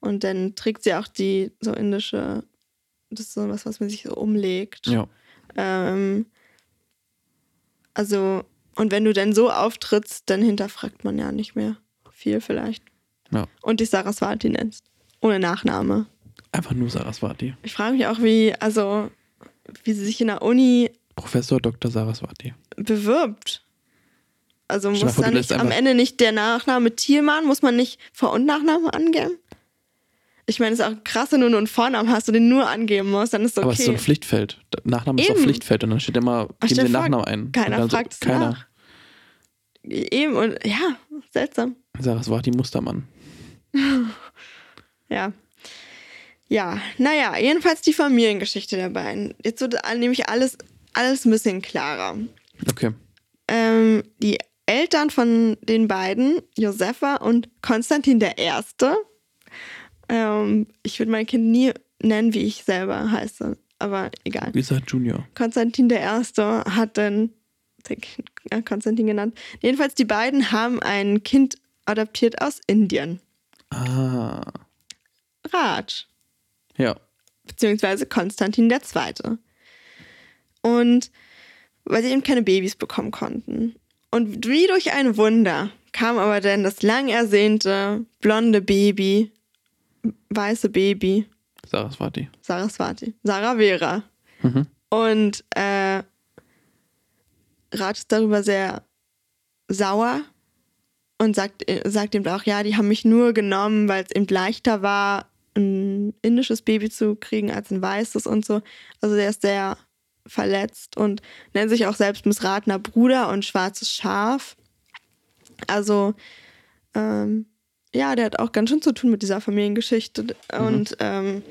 Und dann trägt sie auch die so indische, das ist so was, was man sich so umlegt. Ja. Ähm, also, und wenn du dann so auftrittst, dann hinterfragt man ja nicht mehr viel vielleicht. Ja. Und dich Saraswati nennst. Ohne Nachname. Einfach nur Saraswati. Ich frage mich auch, wie, also, wie sie sich in der Uni Professor Dr. Saraswati. bewirbt. Also muss vor, da nicht am Ende nicht der Nachname Thielmann, muss man nicht Vor- und Nachname angeben? Ich meine, es ist auch krass, wenn du nur einen Vornamen hast und den nur angeben musst, dann ist es Aber es ist so okay. ein Pflichtfeld. Nachname ist auch Eben. Pflichtfeld und dann steht immer, Ach, geben den Nachnamen ein. keiner fragt es keiner. nach. Eben, und ja, seltsam. Saraswati Mustermann. Ja. Ja, naja, jedenfalls die Familiengeschichte der beiden. Jetzt wird nämlich alles, alles ein bisschen klarer. Okay. Ähm, die Eltern von den beiden, Josefa und Konstantin der Erste, ähm, ich würde mein Kind nie nennen, wie ich selber heiße, aber egal. Lisa Junior. Konstantin der Erste hat dann Konstantin genannt. Jedenfalls, die beiden haben ein Kind adoptiert aus Indien. Ah. Raj. Ja. beziehungsweise Konstantin der Zweite. Und weil sie eben keine Babys bekommen konnten. Und wie durch ein Wunder kam aber dann das lang ersehnte blonde Baby, weiße Baby, Saraswati. Saraswati, Sarah Vera. Mhm. Und äh, Rat ist darüber sehr sauer und sagt, äh, sagt ihm auch, ja, die haben mich nur genommen, weil es eben leichter war, ein indisches Baby zu kriegen als ein weißes und so. Also der ist sehr verletzt und nennt sich auch selbst missratener Bruder und schwarzes Schaf. Also ähm, ja, der hat auch ganz schön zu tun mit dieser Familiengeschichte. Und, ähm,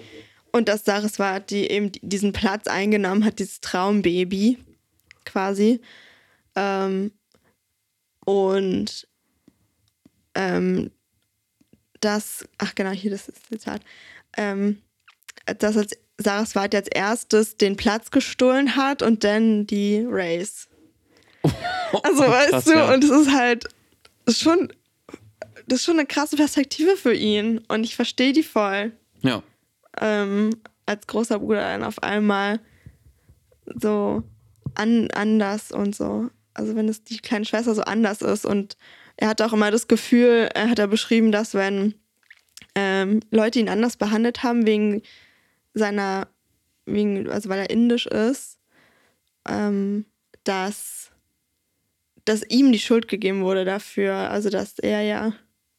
und dass Saraswati eben diesen Platz eingenommen hat, dieses Traumbaby quasi. Ähm, und ähm, das, ach genau, hier das ist das Zitat, ähm, dass als Saraswati als erstes den Platz gestohlen hat und dann die Race. Also weißt Krass, du, ja. und es ist halt schon, das ist schon eine krasse Perspektive für ihn und ich verstehe die voll. Ja. Ähm, als großer Bruder dann auf einmal so an, anders und so. also wenn es die kleine Schwester so anders ist. Und er hat auch immer das Gefühl, er hat er beschrieben, dass wenn ähm, Leute ihn anders behandelt haben wegen seiner, wegen, also weil er indisch ist, ähm, dass, dass ihm die Schuld gegeben wurde dafür, also dass er ja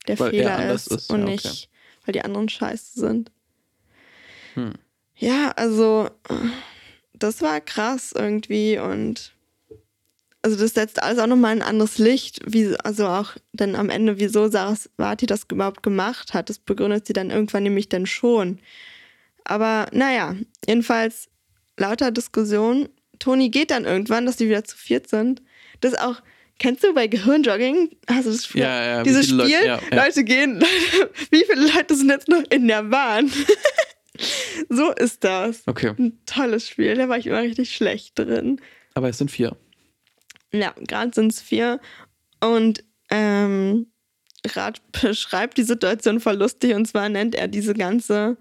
der Weil er Fehler ist, ist, und ja, okay. nicht, weil die anderen scheiße sind. Hm. Ja, also das war krass irgendwie und also das setzt alles auch nochmal ein anderes Licht, wie, also auch dann am Ende, wieso Saraswati das überhaupt gemacht hat. Das begründet sie dann irgendwann nämlich dann schon. Aber naja, jedenfalls lauter Diskussion. Toni geht dann irgendwann, dass die wieder zu viert sind. Das auch, kennst du bei Gehirnjogging, hast du das Spiel? Ja, ja, Dieses Spiel, Leute- ja, ja. Leute gehen, wie viele Leute sind jetzt noch in der Bahn? so ist das. Okay, Ein tolles Spiel, da war ich immer richtig schlecht drin. aber es sind vier. Ja, gerade sind es vier. Und ähm, Rat beschreibt die Situation voll lustig. Und zwar nennt er diese ganze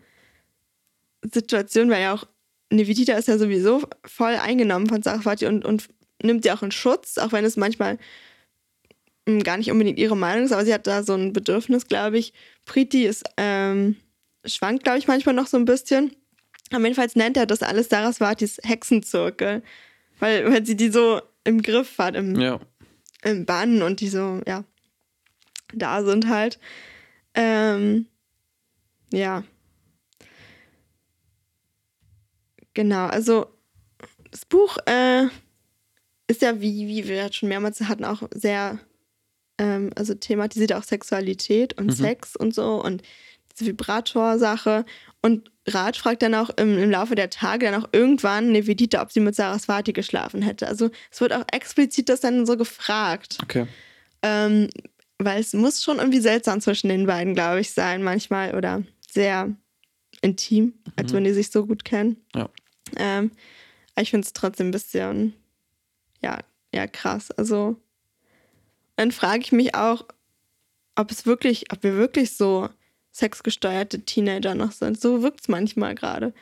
Situation, weil ja auch Nevidita ist ja sowieso voll eingenommen von Saraswati und, und nimmt sie auch in Schutz, auch wenn es manchmal mm, gar nicht unbedingt ihre Meinung ist, aber sie hat da so ein Bedürfnis, glaube ich. Priti ist, ähm, schwankt, glaube ich, manchmal noch so ein bisschen. Aber jedenfalls nennt er das alles Saraswatis Hexenzirkel, weil, weil sie die so im Griff hat, im, Ja. im Bann und die so, ja, da sind halt. Ähm, ja. Genau, also das Buch äh, ist ja, wie, wie wir schon mehrmals hatten, auch sehr, ähm, also thematisiert auch Sexualität und Mhm. Sex und so und diese Vibrator-Sache. Und Rat fragt dann auch im, im Laufe der Tage dann auch irgendwann Nevedita, ob sie mit Saraswati geschlafen hätte. Also es wird auch explizit das dann so gefragt. Okay. Ähm, weil es muss schon irgendwie seltsam zwischen den beiden, glaube ich, sein manchmal oder sehr intim, als Mhm. wenn die sich so gut kennen. Ja. Ähm, aber ich finde es trotzdem ein bisschen, ja, ja, krass. Also dann frage ich mich auch, ob es wirklich, ob wir wirklich so sexgesteuerte Teenager noch sind. So wirkt es manchmal gerade.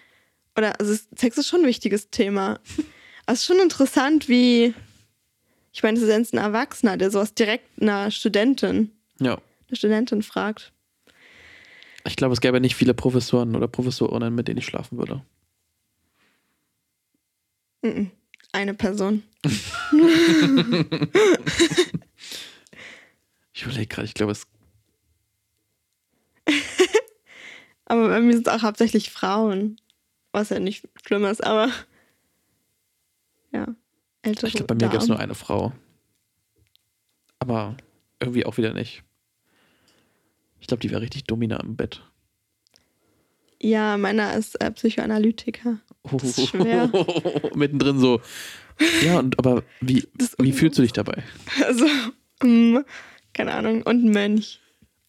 Oder, also Sex ist schon ein wichtiges Thema. Aber es ist schon interessant, wie, ich meine, es ist ein Erwachsener, der sowas direkt einer Studentin, Ja. eine Studentin fragt. Ich glaube, es gäbe nicht viele Professoren oder Professorinnen, mit denen ich schlafen würde. Eine Person. Ich überlege gerade, ich glaube, es. Aber bei mir sind es auch hauptsächlich Frauen. Was ja nicht schlimm ist, aber ja. Ältere Ich glaube, bei mir gäbe es nur eine Frau. Aber irgendwie auch wieder nicht. Ich glaube, die wäre richtig dominant im Bett. Ja, meiner ist äh, Psychoanalytiker. ist schwer. Mittendrin so. Ja, und aber wie, Das wie fühlst du dich dabei? Also, mm, keine Ahnung. Und Mönch.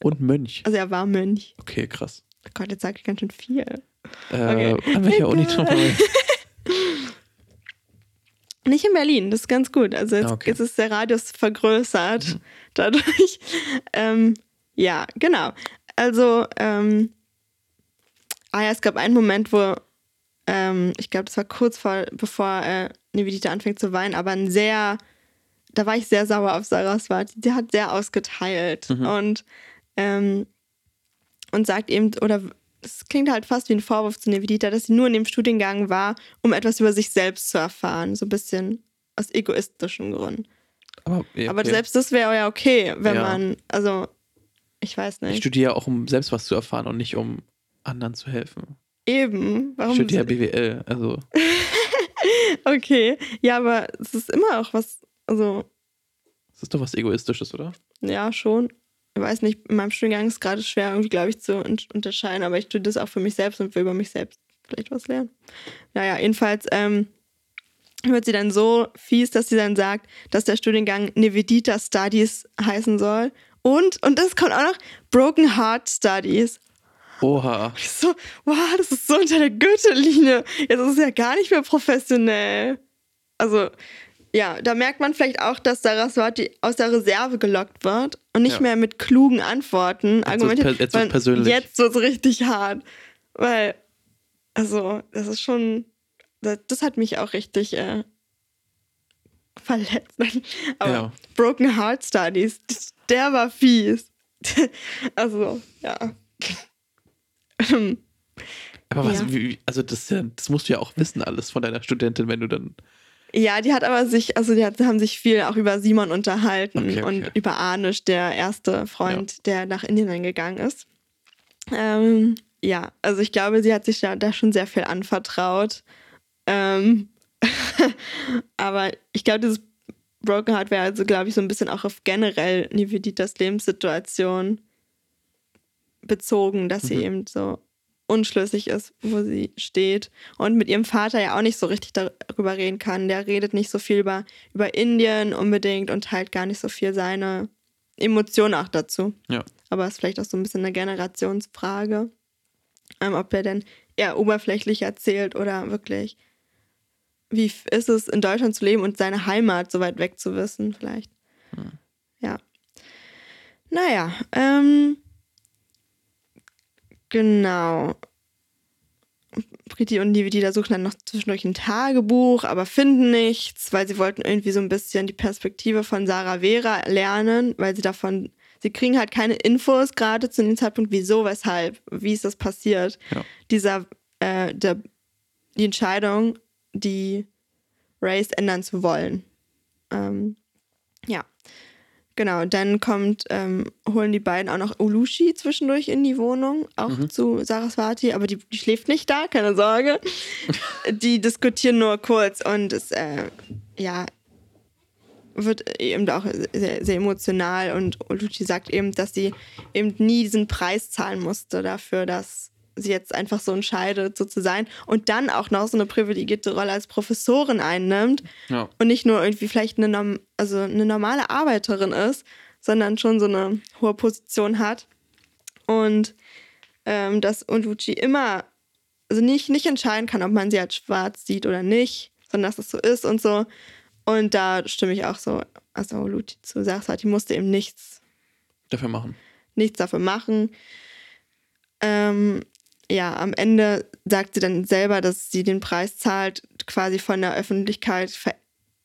Und Mönch. Also er war Mönch. Okay, krass. Oh Gott, jetzt sage ich ganz schön viel. Äh, Okay. An welcher Uni nochmal? Nicht in Berlin, das ist ganz gut. Also jetzt, Ah, okay. jetzt ist der Radius vergrößert dadurch. Ähm, ja, genau. Also, ähm, ah ja, es gab einen Moment, wo, ähm, ich glaube, das war kurz vor, bevor äh, Nivedita anfängt zu weinen, aber ein sehr, da war ich sehr sauer auf Saraswati. Die hat sehr ausgeteilt Mhm. und, ähm, und sagt eben, oder es klingt halt fast wie ein Vorwurf zu Nevedita, dass sie nur in dem Studiengang war, um etwas über sich selbst zu erfahren. So ein bisschen aus egoistischen Gründen. Aber, ja, Aber selbst das wäre ja okay, wenn Ja. man, also, ich weiß ich nicht. studiere auch, um selbst was zu erfahren und nicht um anderen zu helfen. Eben, Ich warum? studiere BWL, also Okay, ja, aber es ist immer auch was, also, das ist doch was Egoistisches, oder? ja, schon. Ich weiß nicht, in meinem Studiengang ist es gerade schwer, irgendwie, glaube ich, zu un unterscheiden, aber ich tue das auch für mich selbst und will über mich selbst vielleicht was lernen. Naja, jedenfalls ähm, wird sie dann so fies, dass sie dann sagt, dass der Studiengang Nevedita Studies heißen soll. Und, und das kommt auch noch, Broken Heart Studies. Oha. So, wow, das ist so unter der Gürtellinie. Jetzt ist es ja gar nicht mehr professionell. Also, ja, da merkt man vielleicht auch, dass Saraswati aus der Reserve gelockt wird und nicht Ja. mehr mit klugen Antworten argumentiert. jetzt sondern persönlich. Jetzt wird es richtig hart. Weil, also, das ist schon, das, das hat mich auch richtig äh, verletzt. Aber Ja. Broken Heart Studies, der war fies. also, ja. Aber was, Ja. wie, also das, ja, das musst du ja auch wissen, alles von deiner Studentin, wenn du dann. Ja, die hat aber sich, also die hat, haben sich viel auch über Simon unterhalten Okay, okay. und über Anish, der erste Freund, der nach Indien gegangen ist. Ähm, ja, also ich glaube, sie hat sich da, da schon sehr viel anvertraut. Ähm, aber ich glaube, dieses Broken Heart wäre also, glaube ich, so ein bisschen auch auf generell Niveditas Lebenssituation bezogen, dass sie Mhm. eben so unschlüssig ist, wo sie steht und mit ihrem Vater ja auch nicht so richtig darüber reden kann. Der redet nicht so viel über, über Indien unbedingt und teilt gar nicht so viel seine Emotionen auch dazu. Ja. Aber es ist vielleicht auch so ein bisschen eine Generationsfrage, ähm, ob er denn eher oberflächlich erzählt oder wirklich, wie ist es in Deutschland zu leben und seine Heimat so weit weg zu wissen, vielleicht. Hm. Ja. Naja, ähm, genau. Priti und Nivedita suchen dann noch zwischendurch ein Tagebuch, aber finden nichts, weil sie wollten irgendwie so ein bisschen die Perspektive von Sarah Vera lernen, weil sie davon, sie kriegen halt keine Infos gerade zu dem Zeitpunkt, wieso, weshalb, wie ist das passiert. Ja. Dieser, äh, der, die Entscheidung, die Race ändern zu wollen. Ähm, ja. Genau, dann kommt, ähm, holen die beiden auch noch Ulushi zwischendurch in die Wohnung, auch Mhm. zu Saraswati, aber die, die schläft nicht da, keine Sorge. die diskutieren nur kurz und es, äh, ja, wird eben auch sehr, sehr emotional und Uluchi sagt eben, dass sie eben nie diesen Preis zahlen musste dafür, dass sie jetzt einfach so entscheidet, so zu sein und dann auch noch so eine privilegierte Rolle als Professorin einnimmt Ja. und nicht nur irgendwie vielleicht eine, norm also eine normale Arbeiterin ist, sondern schon so eine hohe Position hat. Und ähm, dass Uluchi immer, also nicht, nicht entscheiden kann, ob man sie als schwarz sieht oder nicht, sondern dass es so ist und so. Und da stimme ich auch so, also Uluchi zu Saraswati musste eben nichts, Dafür machen. nichts dafür machen. Ähm, ja, am Ende sagt sie dann selber, dass sie den Preis zahlt, quasi von der Öffentlichkeit,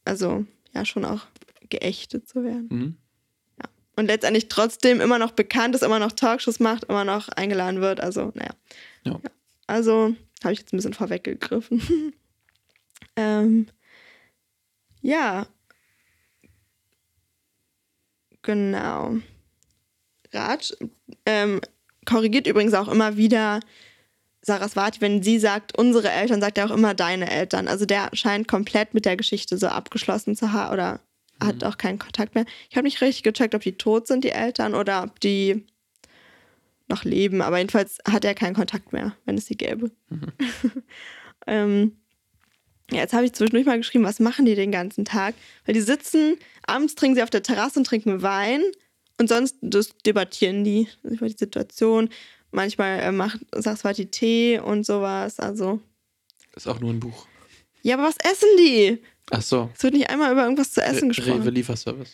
also ja, schon auch geächtet zu werden. Mhm. Und letztendlich trotzdem immer noch bekannt ist, immer noch Talkshows macht, immer noch eingeladen wird. Also, naja. Ja. Also, habe ich jetzt ein bisschen vorweggegriffen. ähm, ja. Genau. Raj ähm, korrigiert übrigens auch immer wieder Saraswati, wenn sie sagt, unsere Eltern, sagt er auch immer deine Eltern. Also der scheint komplett mit der Geschichte so abgeschlossen zu haben oder hat auch keinen Kontakt mehr. Ich habe nicht richtig gecheckt, ob die tot sind, die Eltern, oder ob die noch leben. Aber jedenfalls hat er keinen Kontakt mehr, wenn es sie gäbe. ähm, ja, jetzt habe ich zwischendurch mal geschrieben, was machen die den ganzen Tag? Weil die sitzen, abends trinken sie auf der Terrasse und trinken Wein und sonst debattieren die über die Situation. Manchmal äh, macht Saraswati Tee und sowas. Also, Ist auch nur ein Buch. ja, aber was essen die? Ach so. Es wird nicht einmal über irgendwas zu essen Re- gesprochen. Rewe Lieferservice.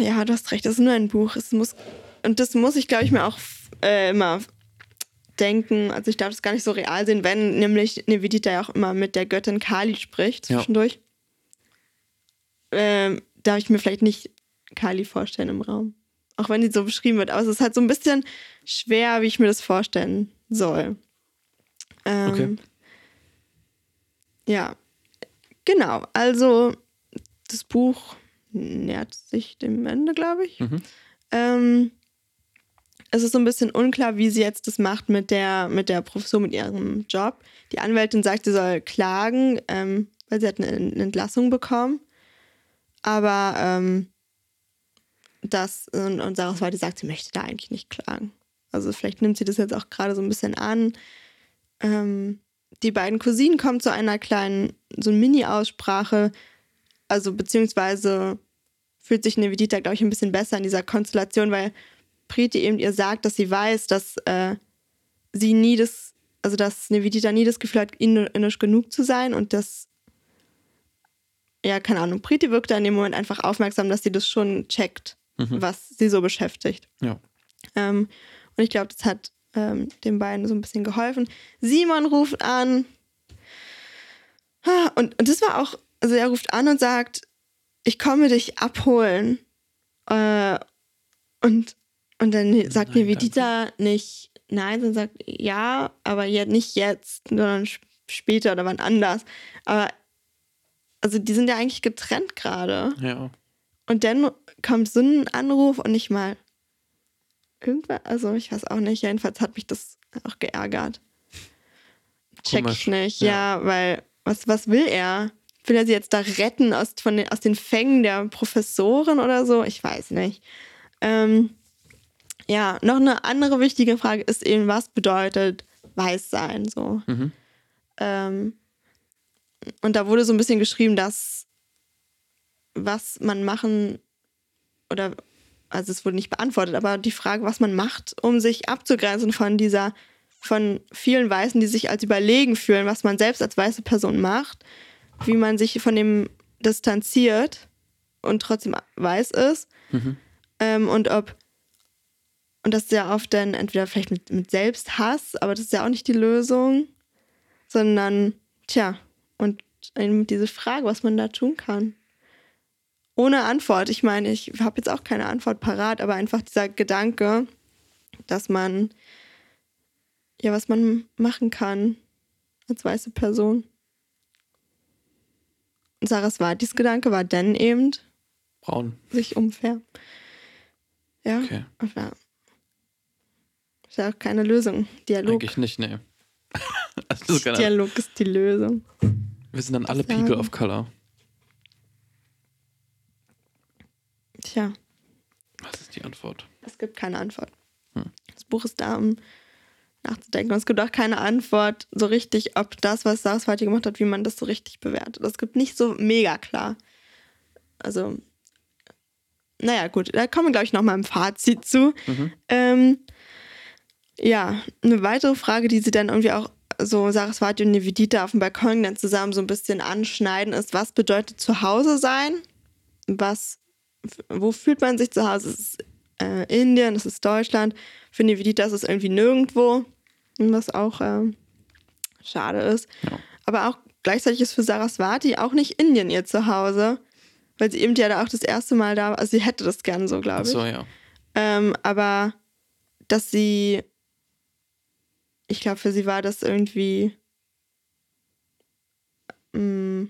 Ja, du hast recht, das ist nur ein Buch. Es muss, und das muss ich, glaube ich, mir auch äh, immer denken. Also ich darf das gar nicht so real sehen, wenn nämlich Nevedita ja auch immer mit der Göttin Kali spricht Ja. zwischendurch. Ähm, darf ich mir vielleicht nicht Kali vorstellen im Raum. Auch wenn die so beschrieben wird. Aber es ist halt so ein bisschen schwer, wie ich mir das vorstellen soll. Ähm, Okay. Ja, genau. Also das Buch nähert sich dem Ende, glaube ich. Mhm. Ähm, es ist so ein bisschen unklar, wie sie jetzt das macht mit der, mit der Professur, mit ihrem Job. Die Anwältin sagt, sie soll klagen, ähm, weil sie hat eine, eine Entlassung bekommen. Aber ähm, das, und, und Saraswati sagt, sie möchte da eigentlich nicht klagen. Also vielleicht nimmt sie das jetzt auch gerade so ein bisschen an. Ähm, die beiden Cousinen kommen zu einer kleinen, so Mini-Aussprache. Also beziehungsweise fühlt sich Nevedita, glaube ich, ein bisschen besser in dieser Konstellation, weil Priti eben ihr sagt, dass sie weiß, dass äh, sie nie das, also dass Nevedita nie das Gefühl hat, indisch genug zu sein und dass, ja, keine Ahnung, Priti wirkt da in dem Moment einfach aufmerksam, dass sie das schon checkt, Mhm. was sie so beschäftigt. Ja. Ähm, und ich glaube, das hat ähm, den beiden so ein bisschen geholfen. Simon ruft an. Ah, Und, und das war auch, also er ruft an und sagt, ich komme dich abholen. Äh, und, und dann sagt Nein, mir Vedita nicht nein, sondern sagt ja, aber jetzt nicht jetzt, sondern sp- später oder wann anders. Aber also die sind ja eigentlich getrennt gerade. Ja. Und dann kommt so ein Anruf und nicht mal irgendwas, also ich weiß auch nicht, jedenfalls hat mich das auch geärgert. Check Komisch, ich nicht, ja. ja, weil was, was will er? Will er sie jetzt da retten aus, von den, aus den Fängen der Professorin oder so? Ich weiß nicht. Ähm, ja, noch eine andere wichtige Frage ist eben, was bedeutet weiß sein? So. Mhm. Ähm, und da wurde so ein bisschen geschrieben, dass was man machen oder also es wurde nicht beantwortet, aber die Frage, was man macht, um sich abzugrenzen von dieser, von vielen Weißen, die sich als überlegen fühlen, was man selbst als weiße Person macht, wie man sich von dem distanziert und trotzdem weiß ist. Mhm. Ähm, und ob, und das ist ja oft dann entweder vielleicht mit, mit Selbsthass, aber das ist ja auch nicht die Lösung, sondern, tja, und eben diese Frage, was man da tun kann. Ohne Antwort. Ich meine, ich habe jetzt auch keine Antwort parat, aber einfach dieser Gedanke, dass man, ja, was man machen kann als weiße Person. Und Saraswatis Gedanke war dann eben, Braun. sich umfärben. Ja, Okay. aber ist ja auch keine Lösung. Dialog. Eigentlich nicht, nee. Dialog ist die Lösung. wir sind dann alle. People of Color. Tja, Was ist die Antwort? es gibt keine Antwort. Hm. Das Buch ist da, um nachzudenken. Und es gibt auch keine Antwort so richtig, ob das, was Saraswati gemacht hat, wie man das so richtig bewertet. Es gibt nicht so mega klar. Also, naja, gut, da kommen wir, glaube ich, nochmal im Fazit zu. Mhm. Ähm, ja, eine weitere Frage, die sie dann irgendwie auch so Saraswati und Nivedita auf dem Balkon dann zusammen so ein bisschen anschneiden, ist, was bedeutet zu Hause sein? Was, wo fühlt man sich zu Hause? Es ist äh, Indien, es ist Deutschland. Für Nivedita ist es irgendwie nirgendwo, was auch ähm, schade ist. Ja. Aber auch gleichzeitig ist für Saraswati auch nicht Indien ihr Zuhause, weil sie eben ja da auch das erste Mal da war. Also sie hätte das gern so, glaube ich. Achso, ja. Ähm, aber dass sie, ich glaube, für sie war das irgendwie. Mm,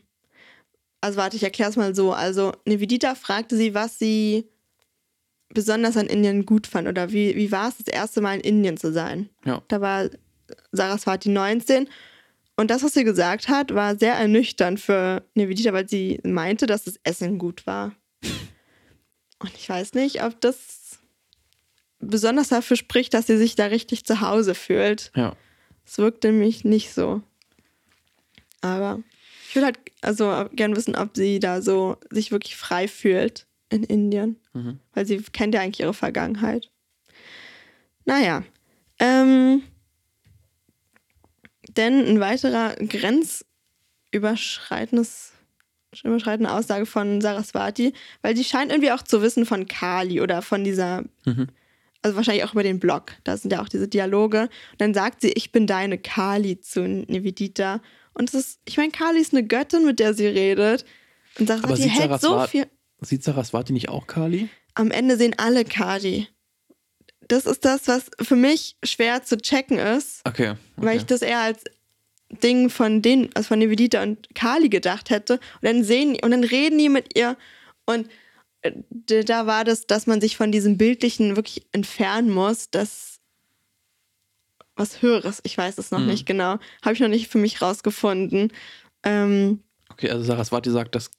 also warte, ich erkläre es mal so. Also Nivedita fragte sie, was sie besonders an Indien gut fand oder wie, wie war es, das erste Mal in Indien zu sein. Ja. Da war Saraswati 19 und das, was sie gesagt hat, war sehr ernüchternd für Nivedita, weil sie meinte, dass das Essen gut war. Und ich weiß nicht, ob das besonders dafür spricht, dass sie sich da richtig zu Hause fühlt. Ja. Es wirkt nämlich nicht so. Aber ich würde halt also gern wissen, ob sie da so sich wirklich frei fühlt in Indien. Mhm. Weil sie kennt ja eigentlich ihre Vergangenheit. Naja. Ähm, denn ein weiterer grenzüberschreitendes überschreitende Aussage von Saraswati, weil die scheint irgendwie auch zu wissen von Kali oder von dieser, Mhm. also wahrscheinlich auch über den Blog, da sind ja auch diese Dialoge. Und dann sagt sie, ich bin deine Kali zu Nivedita. Und es ist, ich meine, Kali ist eine Göttin, mit der sie redet. Und Aber Saraswati sieht hält so viel. Sieht Saraswati nicht auch Kali? Am Ende sehen alle Kali. Das ist das, was für mich schwer zu checken ist, Okay. okay. weil ich das eher als Ding von den, also von Nivedita und Kali gedacht hätte. Und dann sehen und dann reden die mit ihr und äh, da war das, dass man sich von diesem Bildlichen wirklich entfernen muss, das was Höheres, ich weiß es noch Mhm. nicht genau, habe ich noch nicht für mich rausgefunden. Ähm, okay, also Saraswati sagt, dass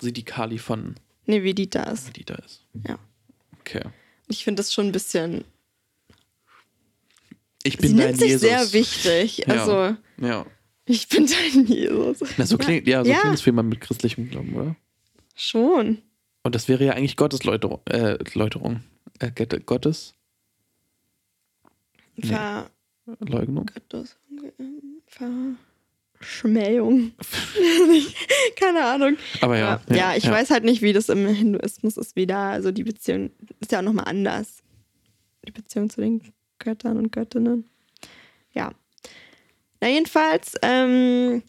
sie die Kali von Nivedita ist. Medita ist. Ja. Okay. Ich finde das schon ein bisschen. Ich bin Sie dein nimmt sich Jesus. sehr wichtig. Ja. Also, Ja. ich bin dein Jesus. Na, so klingt, ja, so Ja. klingt es für jemanden mit christlichem Glauben, oder? Schon. Und das wäre ja eigentlich Gottes Läuterung. Äh, Läuterung. Äh, Gott- Gottes Nee. Ver Leugnung. Gottes Verschmähung. Keine Ahnung. Aber ja. ja, ja, ich weiß halt nicht, wie das im Hinduismus ist wieder. Also die Beziehung ist ja auch nochmal anders. Die Beziehung zu den Göttern und Göttinnen. Ja. Na, jedenfalls ähm,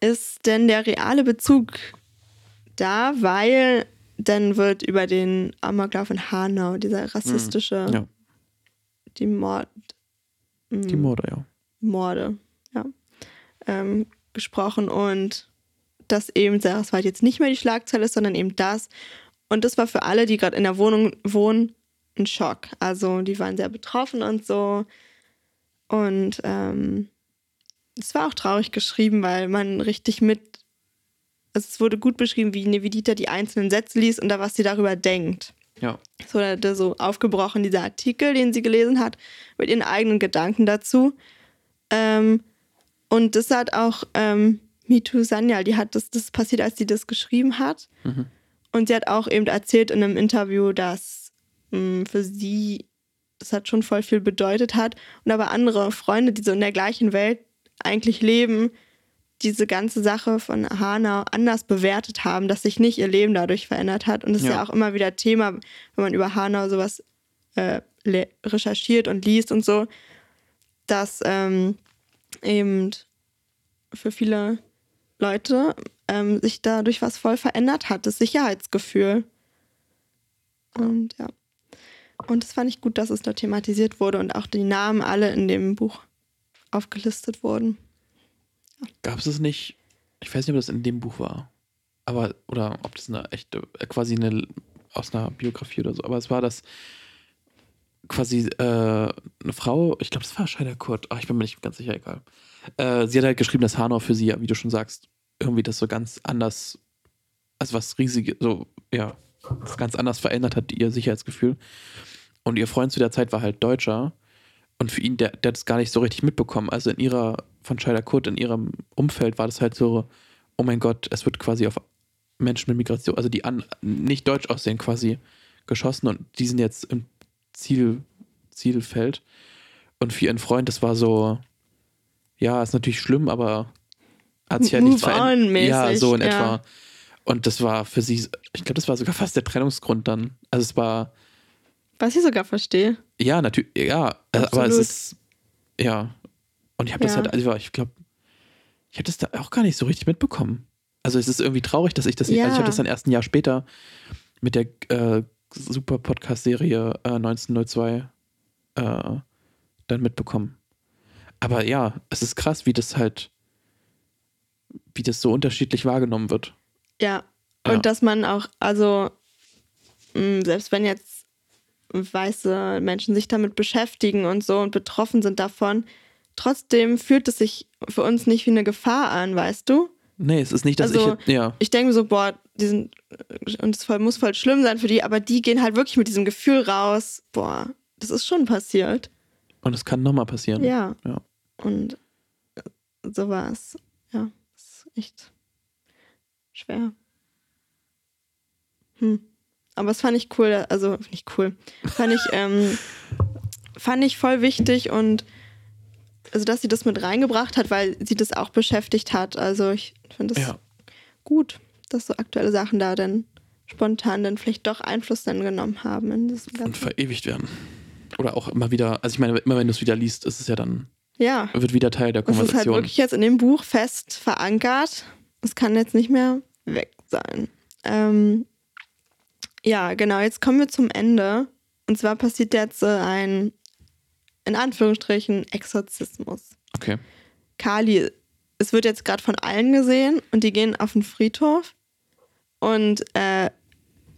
ist denn der reale Bezug da, weil dann wird über den Amoklauf in Hanau, dieser rassistische, Ja, die Mord, die Morde, ja. Morde, ja, ähm, gesprochen und dass eben Saraswat jetzt nicht mehr die Schlagzeile ist, sondern eben das. Und das war für alle, die gerade in der Wohnung wohnen, ein Schock. Also die waren sehr betroffen und so. Und ähm, es war auch traurig geschrieben, weil man richtig mit, also es wurde gut beschrieben, wie Nevidita die einzelnen Sätze liest und da was sie darüber denkt. Ja, So wurde so aufgebrochen, dieser Artikel, den sie gelesen hat, mit ihren eigenen Gedanken dazu. Ähm, und das hat auch ähm, Mitu Sanyal, die hat das, das passiert, als sie das geschrieben hat. Und sie hat auch eben erzählt in einem Interview, dass mh, für sie das hat schon voll viel bedeutet hat. Und aber andere Freunde, die so in der gleichen Welt eigentlich leben, diese ganze Sache von Hanau anders bewertet haben, dass sich nicht ihr Leben dadurch verändert hat. Und das ist Ja. ja auch immer wieder Thema, wenn man über Hanau sowas äh, recherchiert und liest und so, dass ähm, eben für viele Leute ähm, sich dadurch was voll verändert hat, das Sicherheitsgefühl. Und ja. Und das fand ich gut, dass es da thematisiert wurde und auch die Namen alle in dem Buch aufgelistet wurden. Gab es es nicht, ich weiß nicht, ob das in dem Buch war, aber, oder ob das eine echte, äh, quasi eine, aus einer Biografie oder so, aber es war das quasi äh, eine Frau, ich glaube, das war Scheiner Kurt, ach, ich bin mir nicht ganz sicher, egal. Äh, sie hat halt geschrieben, dass Hanau für sie, wie du schon sagst, irgendwie das so ganz anders, also was riesige, so, ja, das ganz anders verändert hat, ihr Sicherheitsgefühl. Und ihr Freund zu der Zeit war halt Deutscher und für ihn, der, der hat es gar nicht so richtig mitbekommen. Also in ihrer, von Scheida Kurt, in ihrem Umfeld war das halt so, oh mein Gott, es wird quasi auf Menschen mit Migration, also die an, nicht deutsch aussehen, quasi geschossen und die sind jetzt im Ziel, Zielfeld. Und für ihren Freund, das war so, ja, ist natürlich schlimm, aber hat sich ja Move nichts verändert. Ja, so in ja. etwa. Und das war für sie, ich glaube, das war sogar fast der Trennungsgrund dann. Also es war, Was ich sogar verstehe. ja, natürlich, ja, äh, aber es Absolut. ist, ja. Und ich habe das Ja. halt, also ich glaube, ich habe das da auch gar nicht so richtig mitbekommen. Also es ist irgendwie traurig, dass ich das, also ich Ja. habe das dann erst ein Jahr später mit der äh, super Podcast-Serie äh, 1902 äh, dann mitbekommen. Aber ja, es ist krass, wie das halt, wie das so unterschiedlich wahrgenommen wird. Ja. Ja. Und dass man auch, also, mh, selbst wenn jetzt weiße Menschen sich damit beschäftigen und so und betroffen sind davon, trotzdem fühlt es sich für uns nicht wie eine Gefahr an, weißt du? Nee, es ist nicht, dass Also, ich, ja, Ich denke mir so, boah, die sind, und es muss voll schlimm sein für die, aber die gehen halt wirklich mit diesem Gefühl raus, boah, das ist schon passiert. und es kann nochmal passieren. Ja. Ja. Und äh, so war es. Ja, ist echt schwer. Hm. Aber es fand ich cool, also nicht cool. Fand ich, ähm, fand ich voll wichtig und also dass sie das mit reingebracht hat, weil sie das auch beschäftigt hat. Also ich finde es Ja. gut, dass so aktuelle Sachen da dann spontan dann vielleicht doch Einfluss dann genommen haben in diesem Und verewigt werden. Oder auch immer wieder, also ich meine, immer wenn du es wieder liest, ist es ja dann, Ja. wird wieder Teil der Das ist halt Konversation. wirklich jetzt in dem Buch fest verankert. Es kann jetzt nicht mehr weg sein. Ähm, ja, genau, jetzt kommen wir zum Ende. Und zwar passiert jetzt äh, ein, in Anführungsstrichen, Exorzismus. okay. Kali, es wird jetzt gerade von allen gesehen und die gehen auf den Friedhof. Und äh,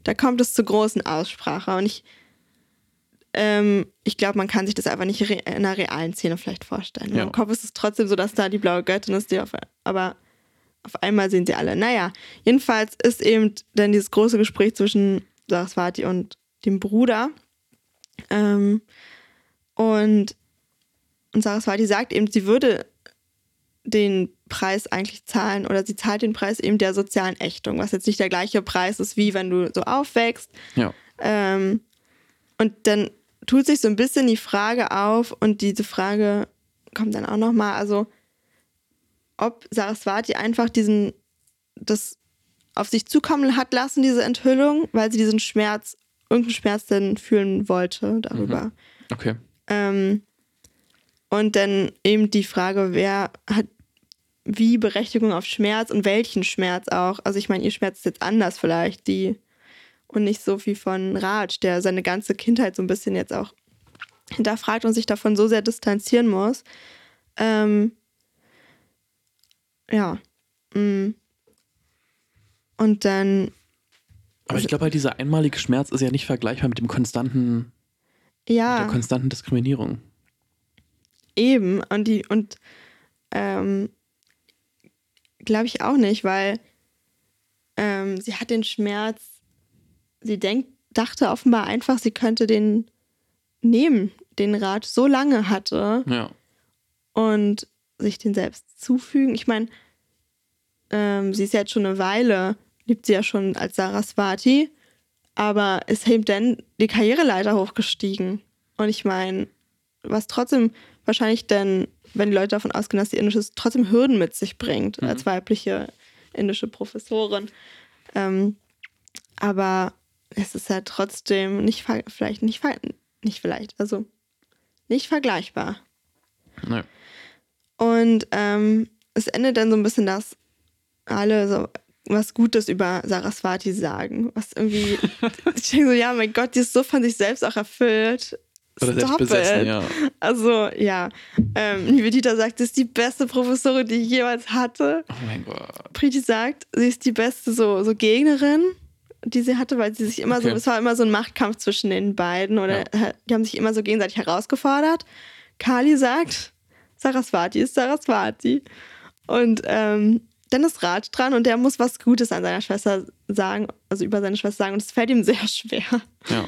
da kommt es zur großen Aussprache. Und ich, ähm, ich glaube, man kann sich das einfach nicht in einer realen Szene vielleicht vorstellen. Ja. Im Kopf ist es trotzdem so, dass da die blaue Göttin ist, die auf, aber auf einmal sehen sie alle. Naja, jedenfalls ist eben dann dieses große Gespräch zwischen Saraswati und dem Bruder. Ähm, und, und Saraswati sagt eben, sie würde den Preis eigentlich zahlen oder sie zahlt den Preis eben der sozialen Ächtung, was jetzt nicht der gleiche Preis ist, wie wenn du so aufwächst. Ja. Ähm, und dann tut sich so ein bisschen die Frage auf und diese Frage kommt dann auch nochmal, also ob Saraswati einfach diesen, das auf sich zukommen hat lassen, diese Enthüllung, weil sie diesen Schmerz, irgendeinen Schmerz dann fühlen wollte darüber. Okay. Ähm, und dann eben die Frage, wer hat, wie Berechtigung auf Schmerz und welchen Schmerz auch. Also ich meine, ihr Schmerz ist jetzt anders vielleicht, die und nicht so wie von Raj, der seine ganze Kindheit so ein bisschen jetzt auch hinterfragt und sich davon so sehr distanzieren muss. Ähm, ja. Mm. Und dann. Aber ich glaube halt, dieser einmalige Schmerz ist ja nicht vergleichbar mit dem konstanten, ja. mit der konstanten Diskriminierung. Eben. Und die, und ähm, glaube ich auch nicht, weil ähm, sie hat den Schmerz, sie denkt, dachte offenbar einfach, sie könnte den nehmen, den Rat so lange hatte. Ja. Und sich den selbst zufügen. Ich meine, ähm, sie ist jetzt schon eine Weile, lebt sie ja schon als Saraswati, aber ist eben dann die Karriereleiter hochgestiegen. Und ich meine, was trotzdem wahrscheinlich dann, wenn die Leute davon ausgehen, dass sie indisch ist, trotzdem Hürden mit sich bringt, mhm. als weibliche indische Professorin. Ähm, aber es ist ja trotzdem nicht vielleicht nicht, nicht vielleicht, also nicht vergleichbar. Nein. Und ähm, es endet dann so ein bisschen, dass alle so was Gutes über Saraswati sagen. Was irgendwie, ich denke so, ja, mein Gott, die ist so von sich selbst auch erfüllt. Oder selbst besessen, ja. Also, ja. Ähm, Nivedita sagt, sie ist die beste Professorin, die ich jemals hatte. Oh mein Gott. Priti sagt, sie ist die beste so, so Gegnerin, die sie hatte, weil sie sich immer okay. so, es war immer so ein Machtkampf zwischen den beiden oder ja. die haben sich immer so gegenseitig herausgefordert. Kali sagt, Saraswati ist Saraswati. Und ähm, dann ist Raj dran und der muss was Gutes an seiner Schwester sagen, also über seine Schwester sagen. Und es fällt ihm sehr schwer. Ja.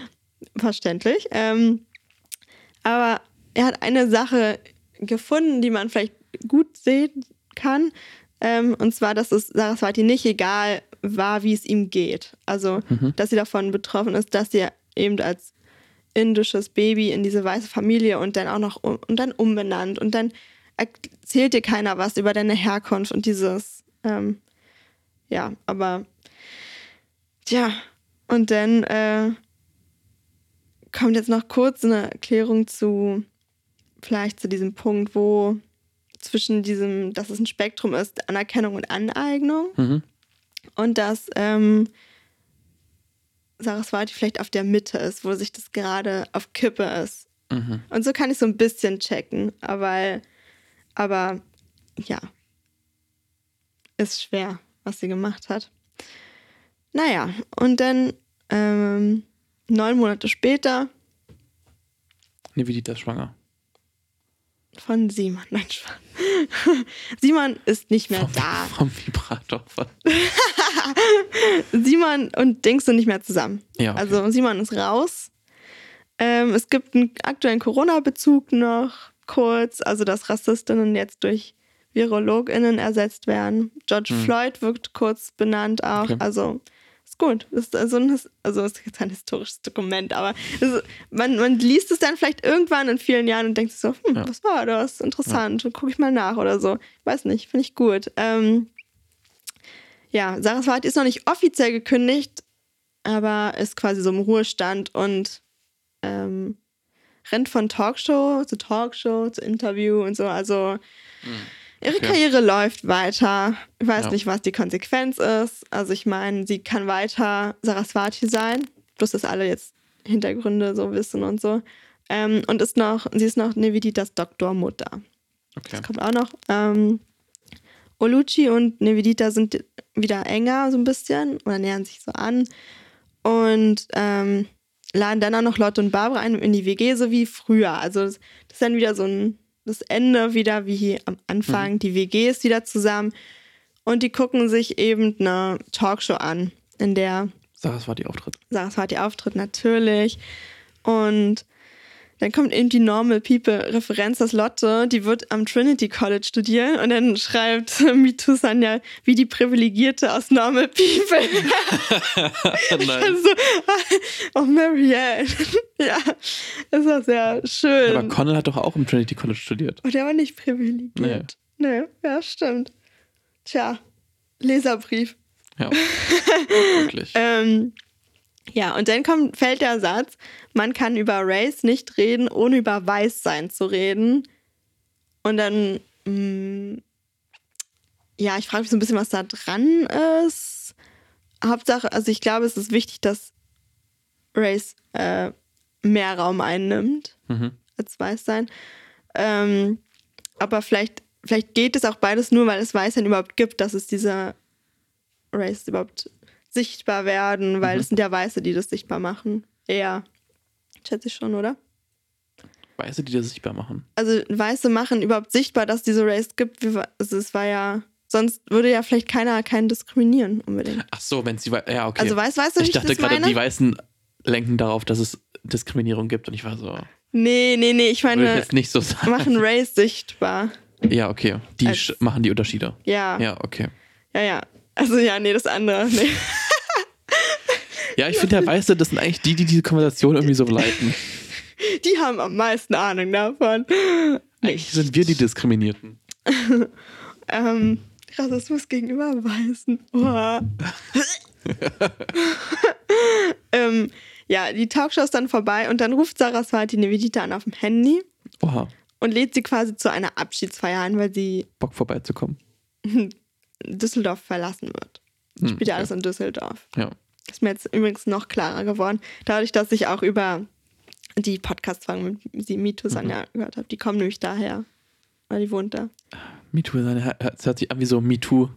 Verständlich. Ähm, aber er hat eine Sache gefunden, die man vielleicht gut sehen kann. Ähm, und zwar, dass es Saraswati nicht egal war, wie es ihm geht. Also, mhm. dass sie davon betroffen ist, dass sie eben als indisches Baby in diese weiße Familie und dann auch noch um, und dann umbenannt und dann erzählt dir keiner was über deine Herkunft und dieses, ähm, ja, aber tja, und dann äh, kommt jetzt noch kurz eine Erklärung zu, vielleicht zu diesem Punkt, wo zwischen diesem, dass es ein Spektrum ist, Anerkennung und Aneignung mhm. und dass ähm, Saraswati vielleicht auf der Mitte ist, wo sich das gerade auf Kippe ist. Mhm. Und so kann ich so ein bisschen checken, aber, aber ja, ist schwer, was sie gemacht hat. Naja, und dann ähm, neun Monate später. Nevidita ist schwanger. Von Simon, nein, Simon ist nicht mehr vom, da. Vom Vibrator. Simon und Dings sind nicht mehr zusammen. Ja, okay. Also Simon ist raus. Ähm, es gibt einen aktuellen Corona-Bezug noch kurz, also dass Rassistinnen jetzt durch VirologInnen ersetzt werden. George hm. Floyd wird kurz benannt auch. Okay. Also ist gut. Ist also ein, also ist jetzt ein historisches Dokument, aber ist, man, man liest es dann vielleicht irgendwann in vielen Jahren und denkt sich so, hm, ja. was war das? Interessant. Ja. Gucke ich mal nach oder so. Weiß nicht, finde ich gut. Ähm, ja, Saraswati ist noch nicht offiziell gekündigt, aber ist quasi so im Ruhestand und ähm, rennt von Talkshow zu Talkshow zu Interview und so. Also mhm. Ihre okay. Karriere läuft weiter. Ich weiß ja. nicht, was die Konsequenz ist. Also ich meine, sie kann weiter Saraswati sein, bloß dass alle jetzt Hintergründe so wissen und so. Ähm, und ist noch, sie ist noch Neviditas Doktormutter. Okay. Das kommt auch noch. Ähm, Oluchi und Nevedita sind wieder enger so ein bisschen oder nähern sich so an und ähm, laden dann auch noch Lotte und Barbara ein in die WG, so wie früher. Also das, das ist dann wieder so ein das Ende wieder wie am Anfang. Mhm. Die WG ist wieder zusammen und die gucken sich eben eine Talkshow an, in der Saraswati auftritt. Saraswati auftritt natürlich und dann kommt eben die Normal People Referenz, das Lotte, die wird am Trinity College studieren und dann schreibt Mitu Sanya, wie die Privilegierte aus Normal People. Nein. also, oh, Marianne. ja, das war sehr schön. Aber Connell hat doch auch am Trinity College studiert. Und der war nicht privilegiert. Nee. nee, ja, stimmt. Tja, Leserbrief. Ja, wirklich. ähm, ja, und dann kommt, fällt der Satz, man kann über Race nicht reden, ohne über Weißsein zu reden. Und dann mh, mm, ja, ich frage mich so ein bisschen, was da dran ist. Hauptsache, also ich glaube, es ist wichtig, dass Race äh, mehr Raum einnimmt Mhm. als Weißsein. Ähm, aber vielleicht, vielleicht geht es auch beides nur, weil es Weißsein überhaupt gibt, dass es diese Race überhaupt sichtbar werden, weil es sind ja Weiße, die das sichtbar machen. Eher. Schätze ich schon, oder? Weiße, die das sichtbar machen. Also Weiße machen überhaupt sichtbar, dass diese Race gibt. Also es war ja, sonst würde ja vielleicht keiner keinen diskriminieren unbedingt. Ach so, wenn sie. Ja, okay. Also weiß, weißt du, ich ich, dachte gerade, meine? die Weißen lenken darauf, dass es Diskriminierung gibt und ich war so. nee, nee, nee, ich Würde ich meine, jetzt nicht so sagen. machen Race sichtbar. Ja, okay. Die Als- machen die Unterschiede. Ja, ja, Ja, okay. ja. Also ja, nee, das andere. Nee. Ja, ich finde ja Weiße, das sind eigentlich die, die diese Konversation irgendwie so leiten. Die haben am meisten Ahnung davon. Eigentlich sind wir die Diskriminierten. Ähm, Rassismus gegenüber Weißen. Oha. ähm, ja, die Talkshow ist dann vorbei und dann ruft Saraswati Nevedita an auf dem Handy Oha, und lädt sie quasi zu einer Abschiedsfeier ein, weil sie Bock vorbeizukommen. Düsseldorf verlassen wird. Hm, Spielt ja okay. alles in Düsseldorf. Ja. Ist mir jetzt übrigens noch klarer geworden. Dadurch, dass ich auch über die Podcast-Folgen mit MeToo Sanja gehört habe. Die kommen nämlich daher. Weil die wohnt da. MeToo, es hört sich an wie so MeToo.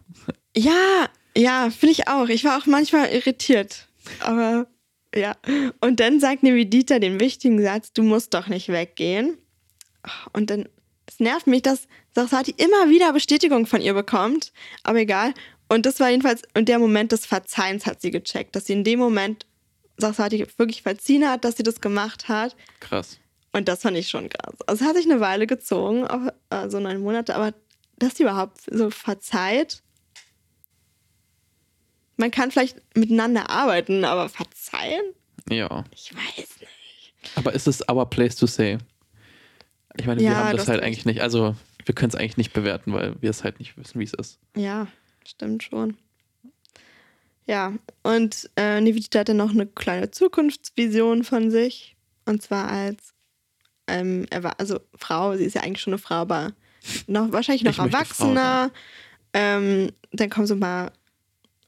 Ja, ja, finde ich auch. Ich war auch manchmal irritiert. Aber ja. Und dann sagt Nevidita den wichtigen Satz, du musst doch nicht weggehen. Und dann, es nervt mich, dass Saraswati immer wieder Bestätigung von ihr bekommt. Aber egal. Und das war jedenfalls, und der Moment des Verzeihens hat sie gecheckt, dass sie in dem Moment Saraswati wirklich verziehen hat, dass sie das gemacht hat. Krass. Und das fand ich schon krass. Also es hat sich eine Weile gezogen, so neun Monate, aber dass sie überhaupt so verzeiht. Man kann vielleicht miteinander arbeiten, aber verzeihen? Ja. Ich weiß nicht. Aber ist es our place to say? Ich meine, wir Ja, haben das das halt eigentlich nicht. Also, wir können es eigentlich nicht bewerten, weil wir es halt nicht wissen, wie es ist. Ja, stimmt schon. Ja, und äh, Nivedita hatte noch eine kleine Zukunftsvision von sich. Und zwar als ähm, er war, also Frau, sie ist ja eigentlich schon eine Frau, aber noch, wahrscheinlich noch Ich erwachsener. Ähm, dann kommen so paar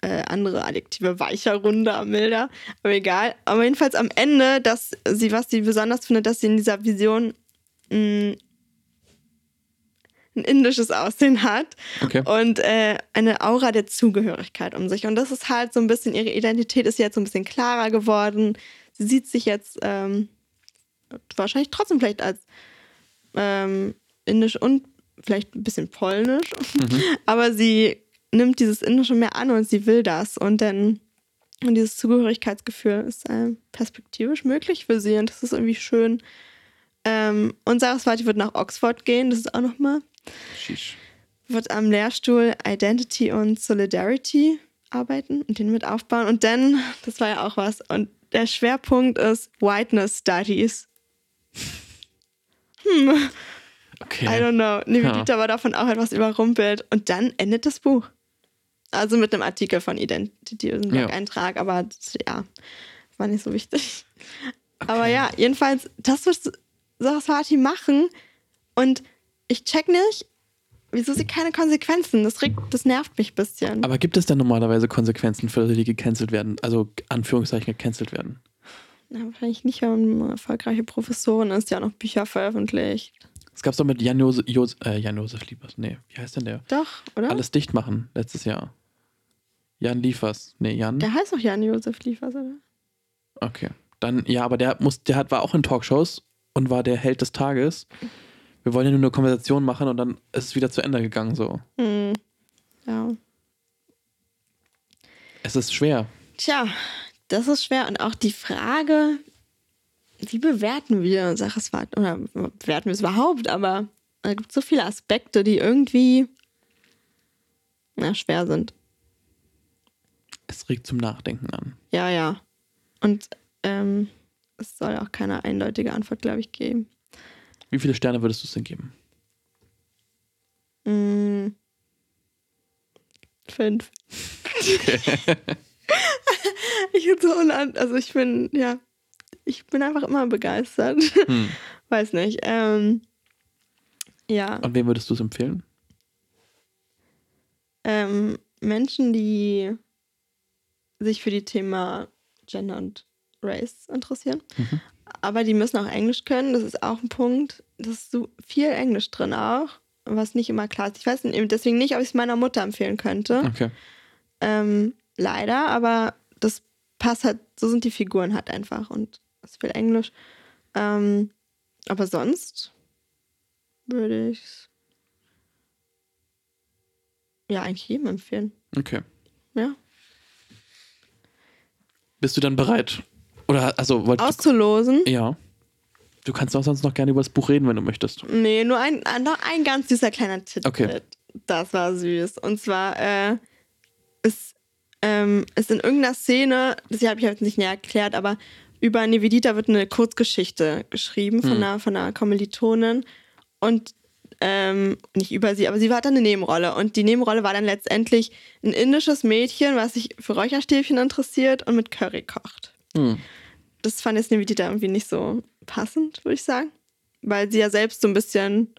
äh, andere Adjektive, weicher, runder, milder, aber egal. Aber jedenfalls am Ende, dass sie, was sie besonders findet, dass sie in dieser Vision mh, ein indisches Aussehen hat Okay. und äh, eine Aura der Zugehörigkeit um sich. Und das ist halt so ein bisschen, ihre Identität ist jetzt so ein bisschen klarer geworden. Sie sieht sich jetzt ähm, wahrscheinlich trotzdem vielleicht als ähm, indisch und vielleicht ein bisschen polnisch, aber sie nimmt dieses Indische mehr an und sie will das. Und dann und dieses Zugehörigkeitsgefühl ist äh, perspektivisch möglich für sie und das ist irgendwie schön. Ähm, und Saraswati wird nach Oxford gehen, das ist auch nochmal Sheesh. wird am Lehrstuhl Identity und Solidarity arbeiten und den mit aufbauen. Und dann, das war ja auch was, und der Schwerpunkt ist Whiteness Studies. Hm, I Okay. don't know. Nivedita war davon auch etwas überrumpelt. Und dann endet das Buch. Also mit einem Artikel von Identity, einem Ja. Blog-Eintrag, aber das, ja, war nicht so wichtig. Aber ja, jedenfalls, das wird Saraswati machen und ich check nicht, wieso sie keine Konsequenzen. Das, regt, das nervt mich ein bisschen. Aber gibt es denn normalerweise Konsequenzen für Leute, die gecancelt werden? Also, Anführungszeichen gecancelt werden? Ja, wahrscheinlich nicht, wenn man erfolgreiche Professorin ist, die auch noch Bücher veröffentlicht. Es gab es doch mit Jan Josef, Jos, äh, Jan Josef Liefers. Nee, wie heißt denn der? Doch, oder? Alles dicht machen, letztes Jahr. Jan Liefers. Nee, Jan. Der heißt doch Jan-Josef Liefers, oder? Okay. Dann, ja, aber der muss, der hat, war auch in Talkshows und war der Held des Tages. Wir wollen ja nur eine Konversation machen und dann ist es wieder zu Ende gegangen so. Hm. Ja. Es ist schwer. Tja, das ist schwer. Und auch die Frage, wie bewerten wir Saraswati? Oder bewerten wir es überhaupt? Aber es gibt so viele Aspekte, die irgendwie na, schwer sind. Es regt zum Nachdenken an. Ja, ja. Und ähm, es soll auch keine eindeutige Antwort, glaube ich, geben. Wie viele Sterne würdest du es denn geben? Mm. Fünf. ich bin so unan also ich bin, ja, ich bin einfach immer begeistert. Hm. Weiß nicht. Ähm, ja, Und wem würdest du es empfehlen? ähm, Menschen, die sich für die Thema Gender und Race interessieren. Mhm. Aber die müssen auch Englisch können. Das ist auch ein Punkt. Das ist so viel Englisch drin auch, was nicht immer klar ist. Ich weiß deswegen nicht, ob ich es meiner Mutter empfehlen könnte. Okay. Ähm, leider, aber das passt halt, so sind die Figuren halt einfach und es ist viel Englisch. Ähm, aber sonst würde ich es ja eigentlich jedem empfehlen. Okay. Ja. Bist du dann bereit? Oder, also, wollt, Auszulosen? ja. Du kannst auch sonst noch gerne über das Buch reden, wenn du möchtest. Nee, nur ein, ein- noch ein ganz süßer kleiner Tipp. Okay. Das war süß. Und zwar äh, ist, ähm, ist in irgendeiner Szene, das habe ich jetzt nicht näher erklärt, aber über Nevedita wird eine Kurzgeschichte geschrieben von, Hm. einer, von einer Kommilitonin. Und ähm, nicht über sie, aber sie war dann eine Nebenrolle. Und die Nebenrolle war dann letztendlich ein indisches Mädchen, was sich für Räucherstäbchen interessiert und mit Curry kocht Hm. Das fand jetzt Nevedita irgendwie nicht so passend, würde ich sagen. Weil sie ja selbst so ein bisschen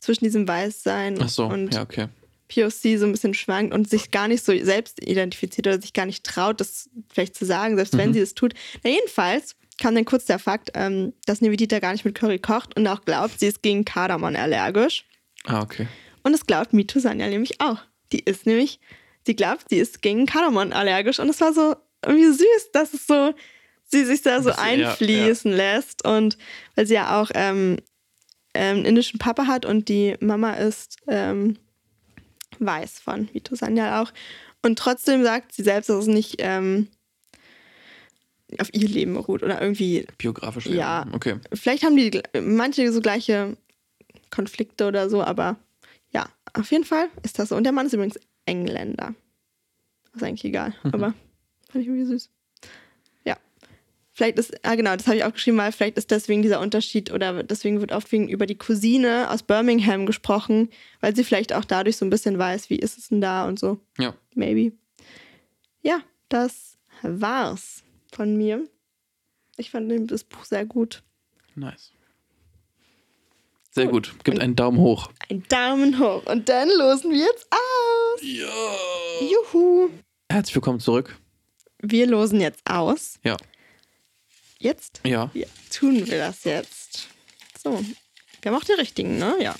zwischen diesem Weißsein so, und ja, okay. POC so ein bisschen schwankt und sich gar nicht so selbst identifiziert oder sich gar nicht traut, das vielleicht zu sagen, selbst wenn Mhm. sie es tut. Na, jedenfalls kam dann kurz der Fakt, ähm, dass Nevedita gar nicht mit Curry kocht und auch glaubt, sie ist gegen Kardamom allergisch. Ah, okay. Und das glaubt Mitu Sanya nämlich auch. Die ist nämlich, sie glaubt, sie ist gegen Kardamom allergisch. Und es war so irgendwie süß, dass es so, sie sich da so bisschen, ja, einfließen lässt. Und weil sie ja auch ähm, ähm, einen indischen Papa hat und die Mama ist ähm, weiß von Mitu Sanya auch. Und trotzdem sagt sie selbst, dass es nicht ähm, auf ihr Leben beruht oder irgendwie Biografisch. Ja. Okay. Vielleicht haben die manche so gleiche Konflikte oder so, aber ja, auf jeden Fall ist das so. Und der Mann ist übrigens Engländer. Ist eigentlich egal, aber fand ich irgendwie süß. Vielleicht ist, ah genau, das habe ich auch geschrieben, weil vielleicht ist deswegen dieser Unterschied oder deswegen wird oft wegen über die Cousine aus Birmingham gesprochen, weil sie vielleicht auch dadurch so ein bisschen weiß, wie ist es denn da und so. Ja. Maybe. Ja, das war's von mir. Ich fand das Buch sehr gut. Nice. Sehr gut. Gibt einen Daumen hoch. Ein Daumen hoch. Und dann losen wir jetzt aus. Ja. Juhu. Herzlich willkommen zurück. Wir losen jetzt aus. Ja. Jetzt? Ja. Ja, tun wir das jetzt. So. Wir haben auch den richtigen, ne? Ja.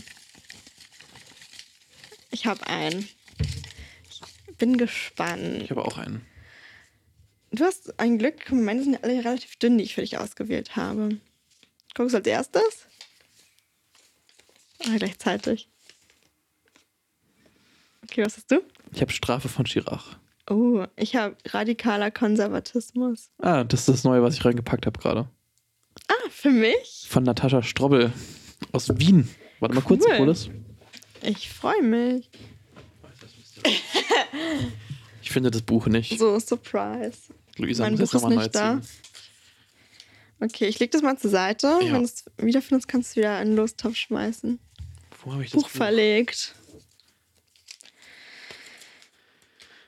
Ich habe einen. Ich bin gespannt. Ich habe auch einen. Du hast ein Glück. Meine sind alle relativ dünn, die ich für dich ausgewählt habe. Guckst du als erstes? Oder gleichzeitig? Okay, was hast du? Ich habe Strafe von Chirach. Oh, ich habe radikaler Konservatismus. Ah, das ist das Neue, was ich reingepackt habe gerade. Ah, für mich? Von Natascha Strobbel aus Wien. Warte mal kurz, Cool. hol es. Ich freue mich. Ich finde das Buch nicht. So, Surprise. Luisa mein Buch ist nicht da. Okay, ich leg das mal zur Seite. Ja. Wenn du es wiederfindest, kannst du wieder einen Lostopf schmeißen. Wo habe ich das Buch verlegt.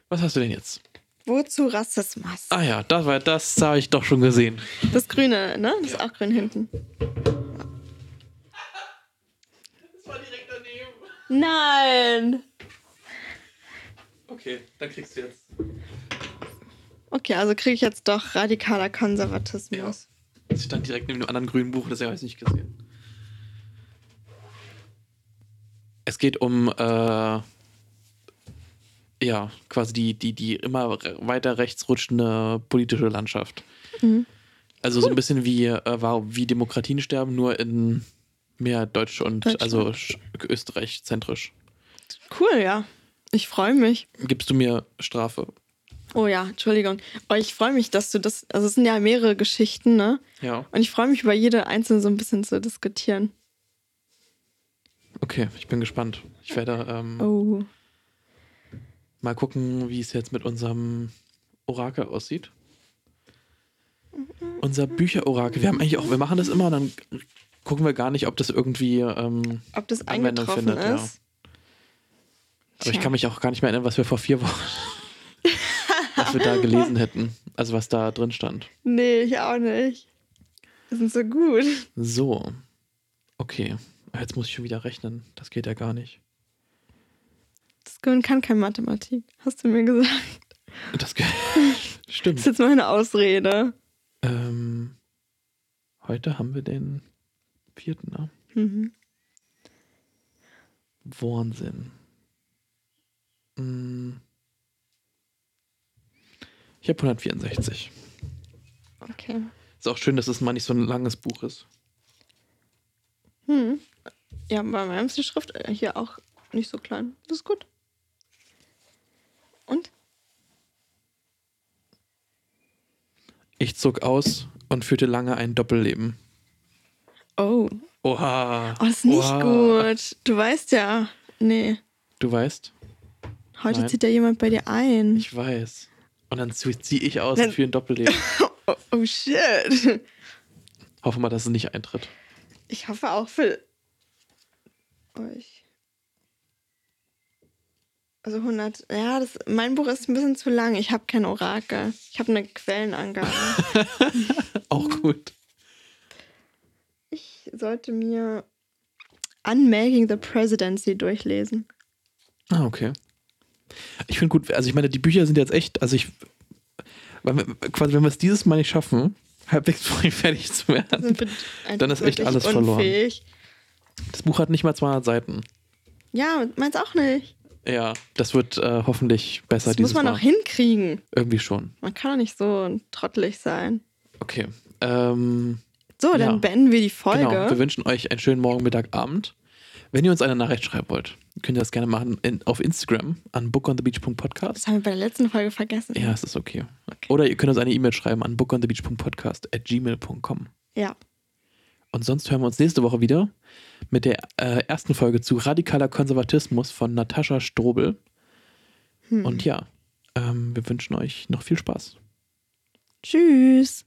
Was hast du denn jetzt? Wozu Rassismus? Ah ja, das war das habe ich doch schon gesehen. Das Grüne, ne? Das ist auch grün hinten. Das war direkt daneben. Nein! Okay, dann kriegst du jetzt. Okay, also kriege ich jetzt doch radikaler Konservatismus. Das stand direkt neben dem anderen grünen Buch, das habe ich nicht gesehen. Es geht um, äh, ja, quasi die, die, die immer weiter rechts rutschende politische Landschaft. Mhm. Also so ein bisschen wie, äh, war, wie Demokratien sterben, nur in mehr Deutsch und also Österreich zentrisch. Cool, ja. Ich freue mich. Gibst du mir Strafe? Oh ja, Entschuldigung. Oh, ich freue mich, dass du das. Also, es sind ja mehrere Geschichten, ne? Ja. Und ich freue mich, über jede einzelne so ein bisschen zu diskutieren. Okay, ich bin gespannt. Ich werde ähm, Oh. Mal gucken, wie es jetzt mit unserem Orakel aussieht. Unser Bücherorakel. Wir haben eigentlich auch, wir machen das immer und dann gucken wir gar nicht, ob das irgendwie. Ähm, Ob das Anwendung eingetroffen findet, ja. ist. aber ich kann mich auch gar nicht mehr erinnern, was wir vor vier Wochen, was wir da gelesen hätten. Also was da drin stand. Nee, ich auch nicht. Die sind so gut. So. Okay. Jetzt muss ich schon wieder rechnen. Das geht ja gar nicht. Gehirn kann keine Mathematik, hast du mir gesagt. Das stimmt. Das ist jetzt meine Ausrede. Ähm, heute haben wir den vierten, ne? Mhm. Wahnsinn. Hm. Ich habe 164. Okay. Ist auch schön, dass es mal nicht so ein langes Buch ist. Hm. Ja, bei meinem ist die Schrift äh, hier auch nicht so klein. Das ist gut. Und? Ich zog aus und führte lange ein Doppelleben. Oh. Oha. Oh, ist nicht Oha. gut. Du weißt ja. Nee. Du weißt? Heute Nein. zieht ja jemand bei dir ein. Ich weiß. Und dann ziehe ich aus Nein. und führe ein Doppelleben. Oh, oh shit. Hoffe mal, dass es nicht eintritt. Ich hoffe auch für euch. Also 100. Ja, das, mein Buch ist ein bisschen zu lang. Ich habe kein Orakel. Ich habe eine Quellenangabe. Auch gut. ich sollte mir Unmaking the Presidency durchlesen. Ah, okay. Ich finde gut, also ich meine, die Bücher sind jetzt echt, also ich, wenn wir, quasi, wenn wir es dieses Mal nicht schaffen, halbwegs fertig zu werden. Dann ist echt alles verloren. unfähig. Das Buch hat nicht mal 200 Seiten. Ja, meins auch nicht. Ja, das wird äh, hoffentlich besser Das muss man Mal. auch hinkriegen. Irgendwie schon. Man kann doch nicht so trottelig sein. Okay. Ähm, So, dann Ja. beenden wir die Folge. Genau. Wir wünschen euch einen schönen Morgen, Mittag, Abend. Wenn ihr uns eine Nachricht schreiben wollt, könnt ihr das gerne machen in, auf Instagram an bookonthebeach.podcast. das haben wir bei der letzten Folge vergessen. Ja, es ist okay. Oder ihr könnt uns eine E-Mail schreiben an bookonthebeach.podcast at gmail.com. Ja. Und sonst hören wir uns nächste Woche wieder mit der äh, ersten Folge zu radikaler Konservatismus von Natascha Strobel. Hm. Und ja, ähm, wir wünschen euch noch viel Spaß. Tschüss.